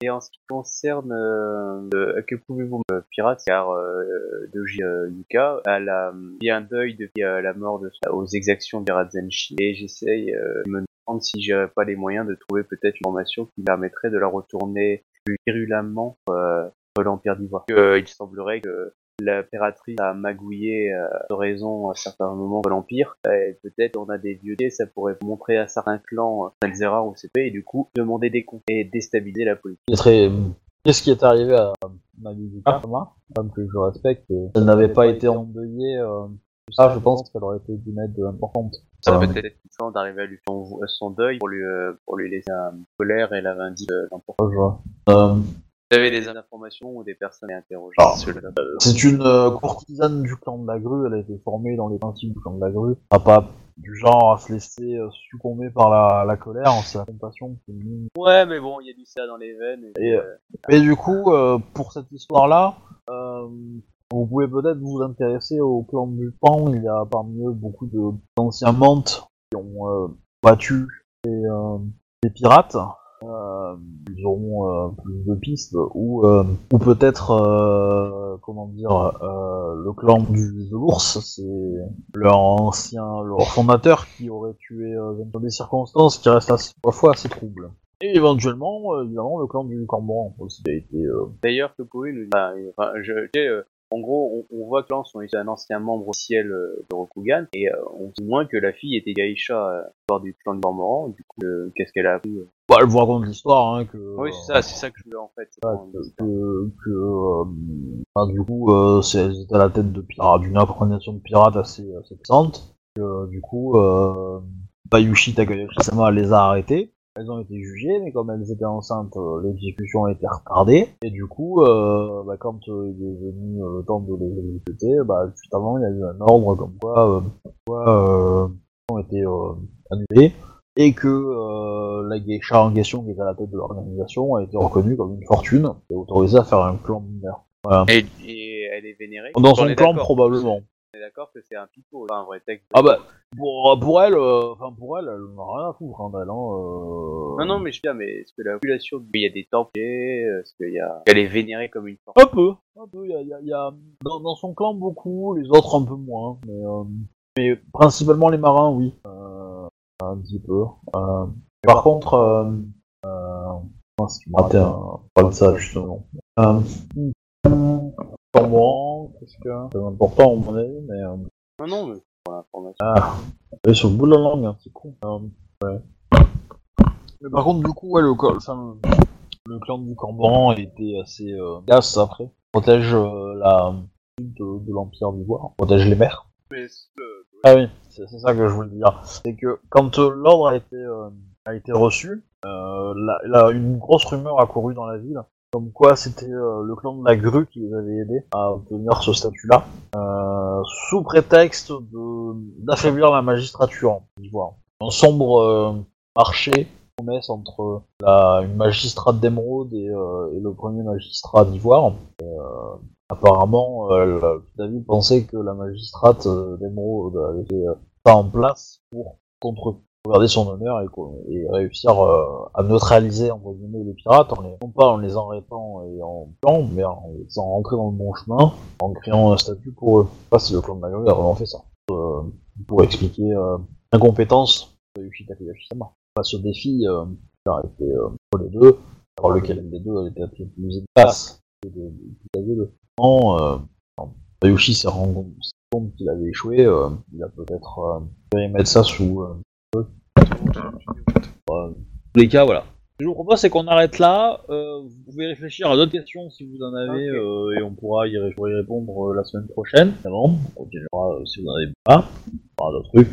Et en ce qui concerne euh, que pouvez-vous me pirate car euh, de J- euh, Yuka, a il y a un deuil depuis euh, la mort de aux exactions de Pirate Zenshi et j'essaye de me demander si j'aurais pas les moyens de trouver peut-être une formation qui permettrait de la retourner plus virulemment euh, l'Empire d'Ivoire. Euh, il semblerait que l'impératrice a magouillé euh, de raison à certains moments de l'Empire. Et peut-être on a des vieux dés, ça pourrait montrer à certains clans, euh, Alzera ou CP, et du coup demander des comptes et déstabiliser la politique. Qu'est-ce qui est arrivé à Maguzika, Thomas? Femme que je respecte, elle n'avait pas été endeuillée. Euh... Ça, je pense qu'elle aurait été d'une aide importante. Ça peut être puissant d'arriver à lui faire son, son deuil pour lui, euh, pour lui laisser un colère et la vindicte euh, d'importance. je vois. Euh, Vous avez des informations ou des personnes à interroger Alors, sur le- C'est une euh, courtisane du clan de la grue, elle a été formée dans les principes du clan de la grue. Elle a pas du genre à se laisser succomber par la, la colère, hein, c'est la compassion. Ouais, mais bon, il y a du ça dans les veines. Et, Et, euh, Et du coup, euh, pour cette histoire-là, euh, vous pouvez peut-être vous intéresser au clan du Pan. Il y a parmi eux beaucoup d'anciens mantes qui ont euh, battu les, euh, les pirates. Euh, ils auront euh, plus de pistes ou euh, ou peut-être euh, comment dire le clan du de l'ours c'est leur ancien leur fondateur qui aurait tué dans des circonstances qui restent assez, parfois assez troubles et éventuellement évidemment le clan du cormoran aussi a été euh, D'ailleurs, nous dire enfin, je, euh, En gros, on, on voit que Lance est un ancien membre officiel euh, de Rokugan, et euh, on dit moins que la fille était Gaïcha euh, lors du clan de Cormoran, du coup, euh, qu'est-ce qu'elle a appris bah, elle vous raconte l'histoire hein, que Oui, c'est ça, c'est ça que je veux en fait. que, enfin, du coup, c'est, elles étaient à la tête de pirates, d'une organisation de pirates assez, assez puissante. Que, du coup, Bayushi Takayoshi-sama les a arrêtées. Elles ont été jugées, mais comme elles étaient enceintes, euh, l'exécution a été retardée. Et du coup, euh, bah, quand euh, il est venu euh, le temps de les exécuter, bah, juste avant, il y a eu un ordre comme quoi, euh, quoi euh, ont été euh, annulés et que euh, la geisha en question qui était à la tête de l'organisation a été reconnue comme une fortune et autorisée à faire un clan mineur. Voilà. Et, et elle est vénérée. Dans On son clan probablement. On est d'accord que c'est un pipeau, pas un vrai texte. Ah bah pour, pour elle, euh, enfin pour elle, elle n'a rien à foutre hein, d'elle. Hein, euh... Non, non, mais je dire, mais est-ce que la population, il y a des templiers, euh, est-ce qu'il y a, elle est vénérée comme une forme Un peu, un peu. Il y a, il y a- il y a dans, dans son clan beaucoup, les autres un peu moins, mais, euh, mais principalement les marins, oui, euh, un petit peu. Euh, par contre, euh, euh, mince, un pas de ça justement. Cormoran, qu'est-ce que c'est important à mon avis, mais euh, Non, non, mais pour l'information. ah, est sur le bout de la langue, hein, c'est con. Euh, ouais. Mais par contre, du coup, ouais, le, enfin, le, clan du a été assez euh, gasse après. Protège euh, la de, de l'Empire d'Ivoire, protège les mers. Mais euh, Ah oui, c'est c'est ça que je voulais dire. C'est que quand euh, l'ordre a été euh, a été reçu, euh, là, là, une grosse rumeur a couru dans la ville, comme quoi c'était euh, le clan de la grue qui les avait aidés à obtenir ce statut-là, euh, sous prétexte d'affaiblir la magistrature d'Ivoire. Un sombre euh, marché promesse entre la, une magistrate d'émeraude et, euh, et le premier magistrat d'Ivoire. Euh, apparemment, David pensait que la magistrate d'Emeraude avait ça en place pour contre garder son honneur et, et réussir euh, à neutraliser entre guillemets les pirates en les, non pas en les arrêtant et en tuant, mais en les faisant rentrer dans le bon chemin, en créant un statut pour eux. Je sais pas si le clan de Magari a vraiment fait ça. Euh, pour expliquer euh, l'incompétence de Yushi Takayashi-sama. Face au défi, euh, euh, entre les deux, alors lequel des deux appelé plus efficace que de, de, de, de, de. Euh, Yushi s'est rendu compte qu'il avait échoué, euh, il a peut-être euh, mettre ça sous euh, tous les cas, voilà. Ce que je vous propose, c'est qu'on arrête là. Euh, vous pouvez réfléchir à d'autres questions si vous en avez, Ok. euh, et on pourra y, ré- répondre euh, la semaine prochaine. Évidemment, on continuera euh, si vous en avez pas. On d'autres trucs.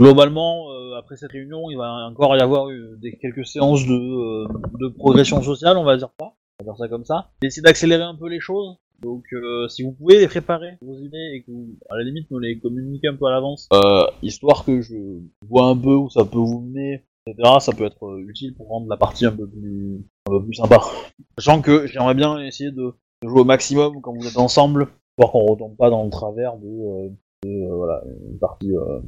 Globalement, euh, après cette réunion, il va encore y avoir euh, des, quelques séances de, euh, de progression sociale, on va dire ça. On va dire ça comme ça. Essayer d'accélérer un peu les choses. Donc, euh, si vous pouvez les préparer, vos idées, et que vous, à la limite, me les communiquer un peu à l'avance, euh, histoire que je vois un peu où ça peut vous mener, etc. Ça peut être euh, utile pour rendre la partie un peu plus, un peu plus sympa. Sachant que j'aimerais bien essayer de, de jouer au maximum quand vous êtes ensemble, histoire qu'on retombe pas dans le travers de, euh, de, euh, voilà, une partie euh,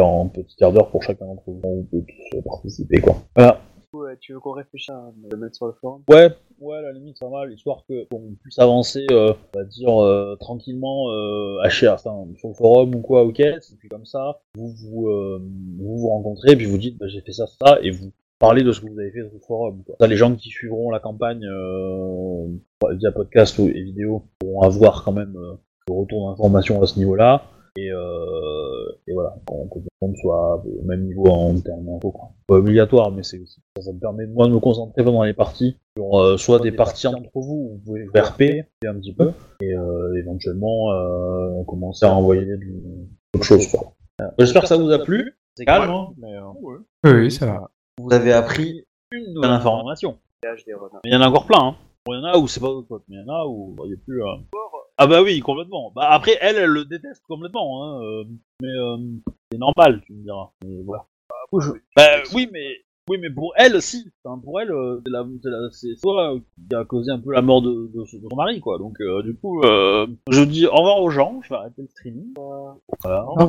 en petits quarts d'heure pour chacun d'entre vous, on peut tous participer, quoi. Voilà. Ouais, tu veux qu'on réfléchisse à le mettre sur le forum? Ouais, ouais, la limite, ça va, histoire qu'on puisse avancer, euh, on va dire, euh, tranquillement, euh, à chez- enfin, sur le forum ou quoi, ok, et puis comme ça, vous vous, euh, vous, vous rencontrez, puis vous dites, bah, j'ai fait ça, ça, et vous parlez de ce que vous avez fait sur le forum, quoi. Ça, les gens qui suivront la campagne, euh, via podcast et vidéo, pourront avoir quand même euh, le retour d'informations à ce niveau-là, et, euh, et voilà, qu'on- que tout le monde soit au même niveau en termes d'infos. Pas obligatoire, mais c'est ça, ça me permet moi de me concentrer pendant les parties sur euh, soit des parties entre vous, vous pouvez RP un petit peu, et euh, éventuellement euh, commencer à envoyer du- d'autres choses. quoi. J'espère que ça vous a plu. C'est calme, hein, mais euh, Oui, oui, ça va. vous avez appris une nouvelle information. Il y en a encore plein. Hein. Bon, il y en a où c'est pas votre pote, mais il y en a où il y a plus. euh, Ah bah oui, complètement. Bah après, elle, elle le déteste complètement. Hein, euh, mais euh, c'est normal, tu me diras. Mais voilà. Bah oui, mais oui, mais pour elle, si. Enfin, pour elle, euh, c'est la- c'est la- c'est toi euh, qui a causé un peu la mort de, de, de son mari, quoi. Donc euh, du coup, euh, je dis au revoir aux gens. Je vais arrêter le streaming. Voilà. Au revoir.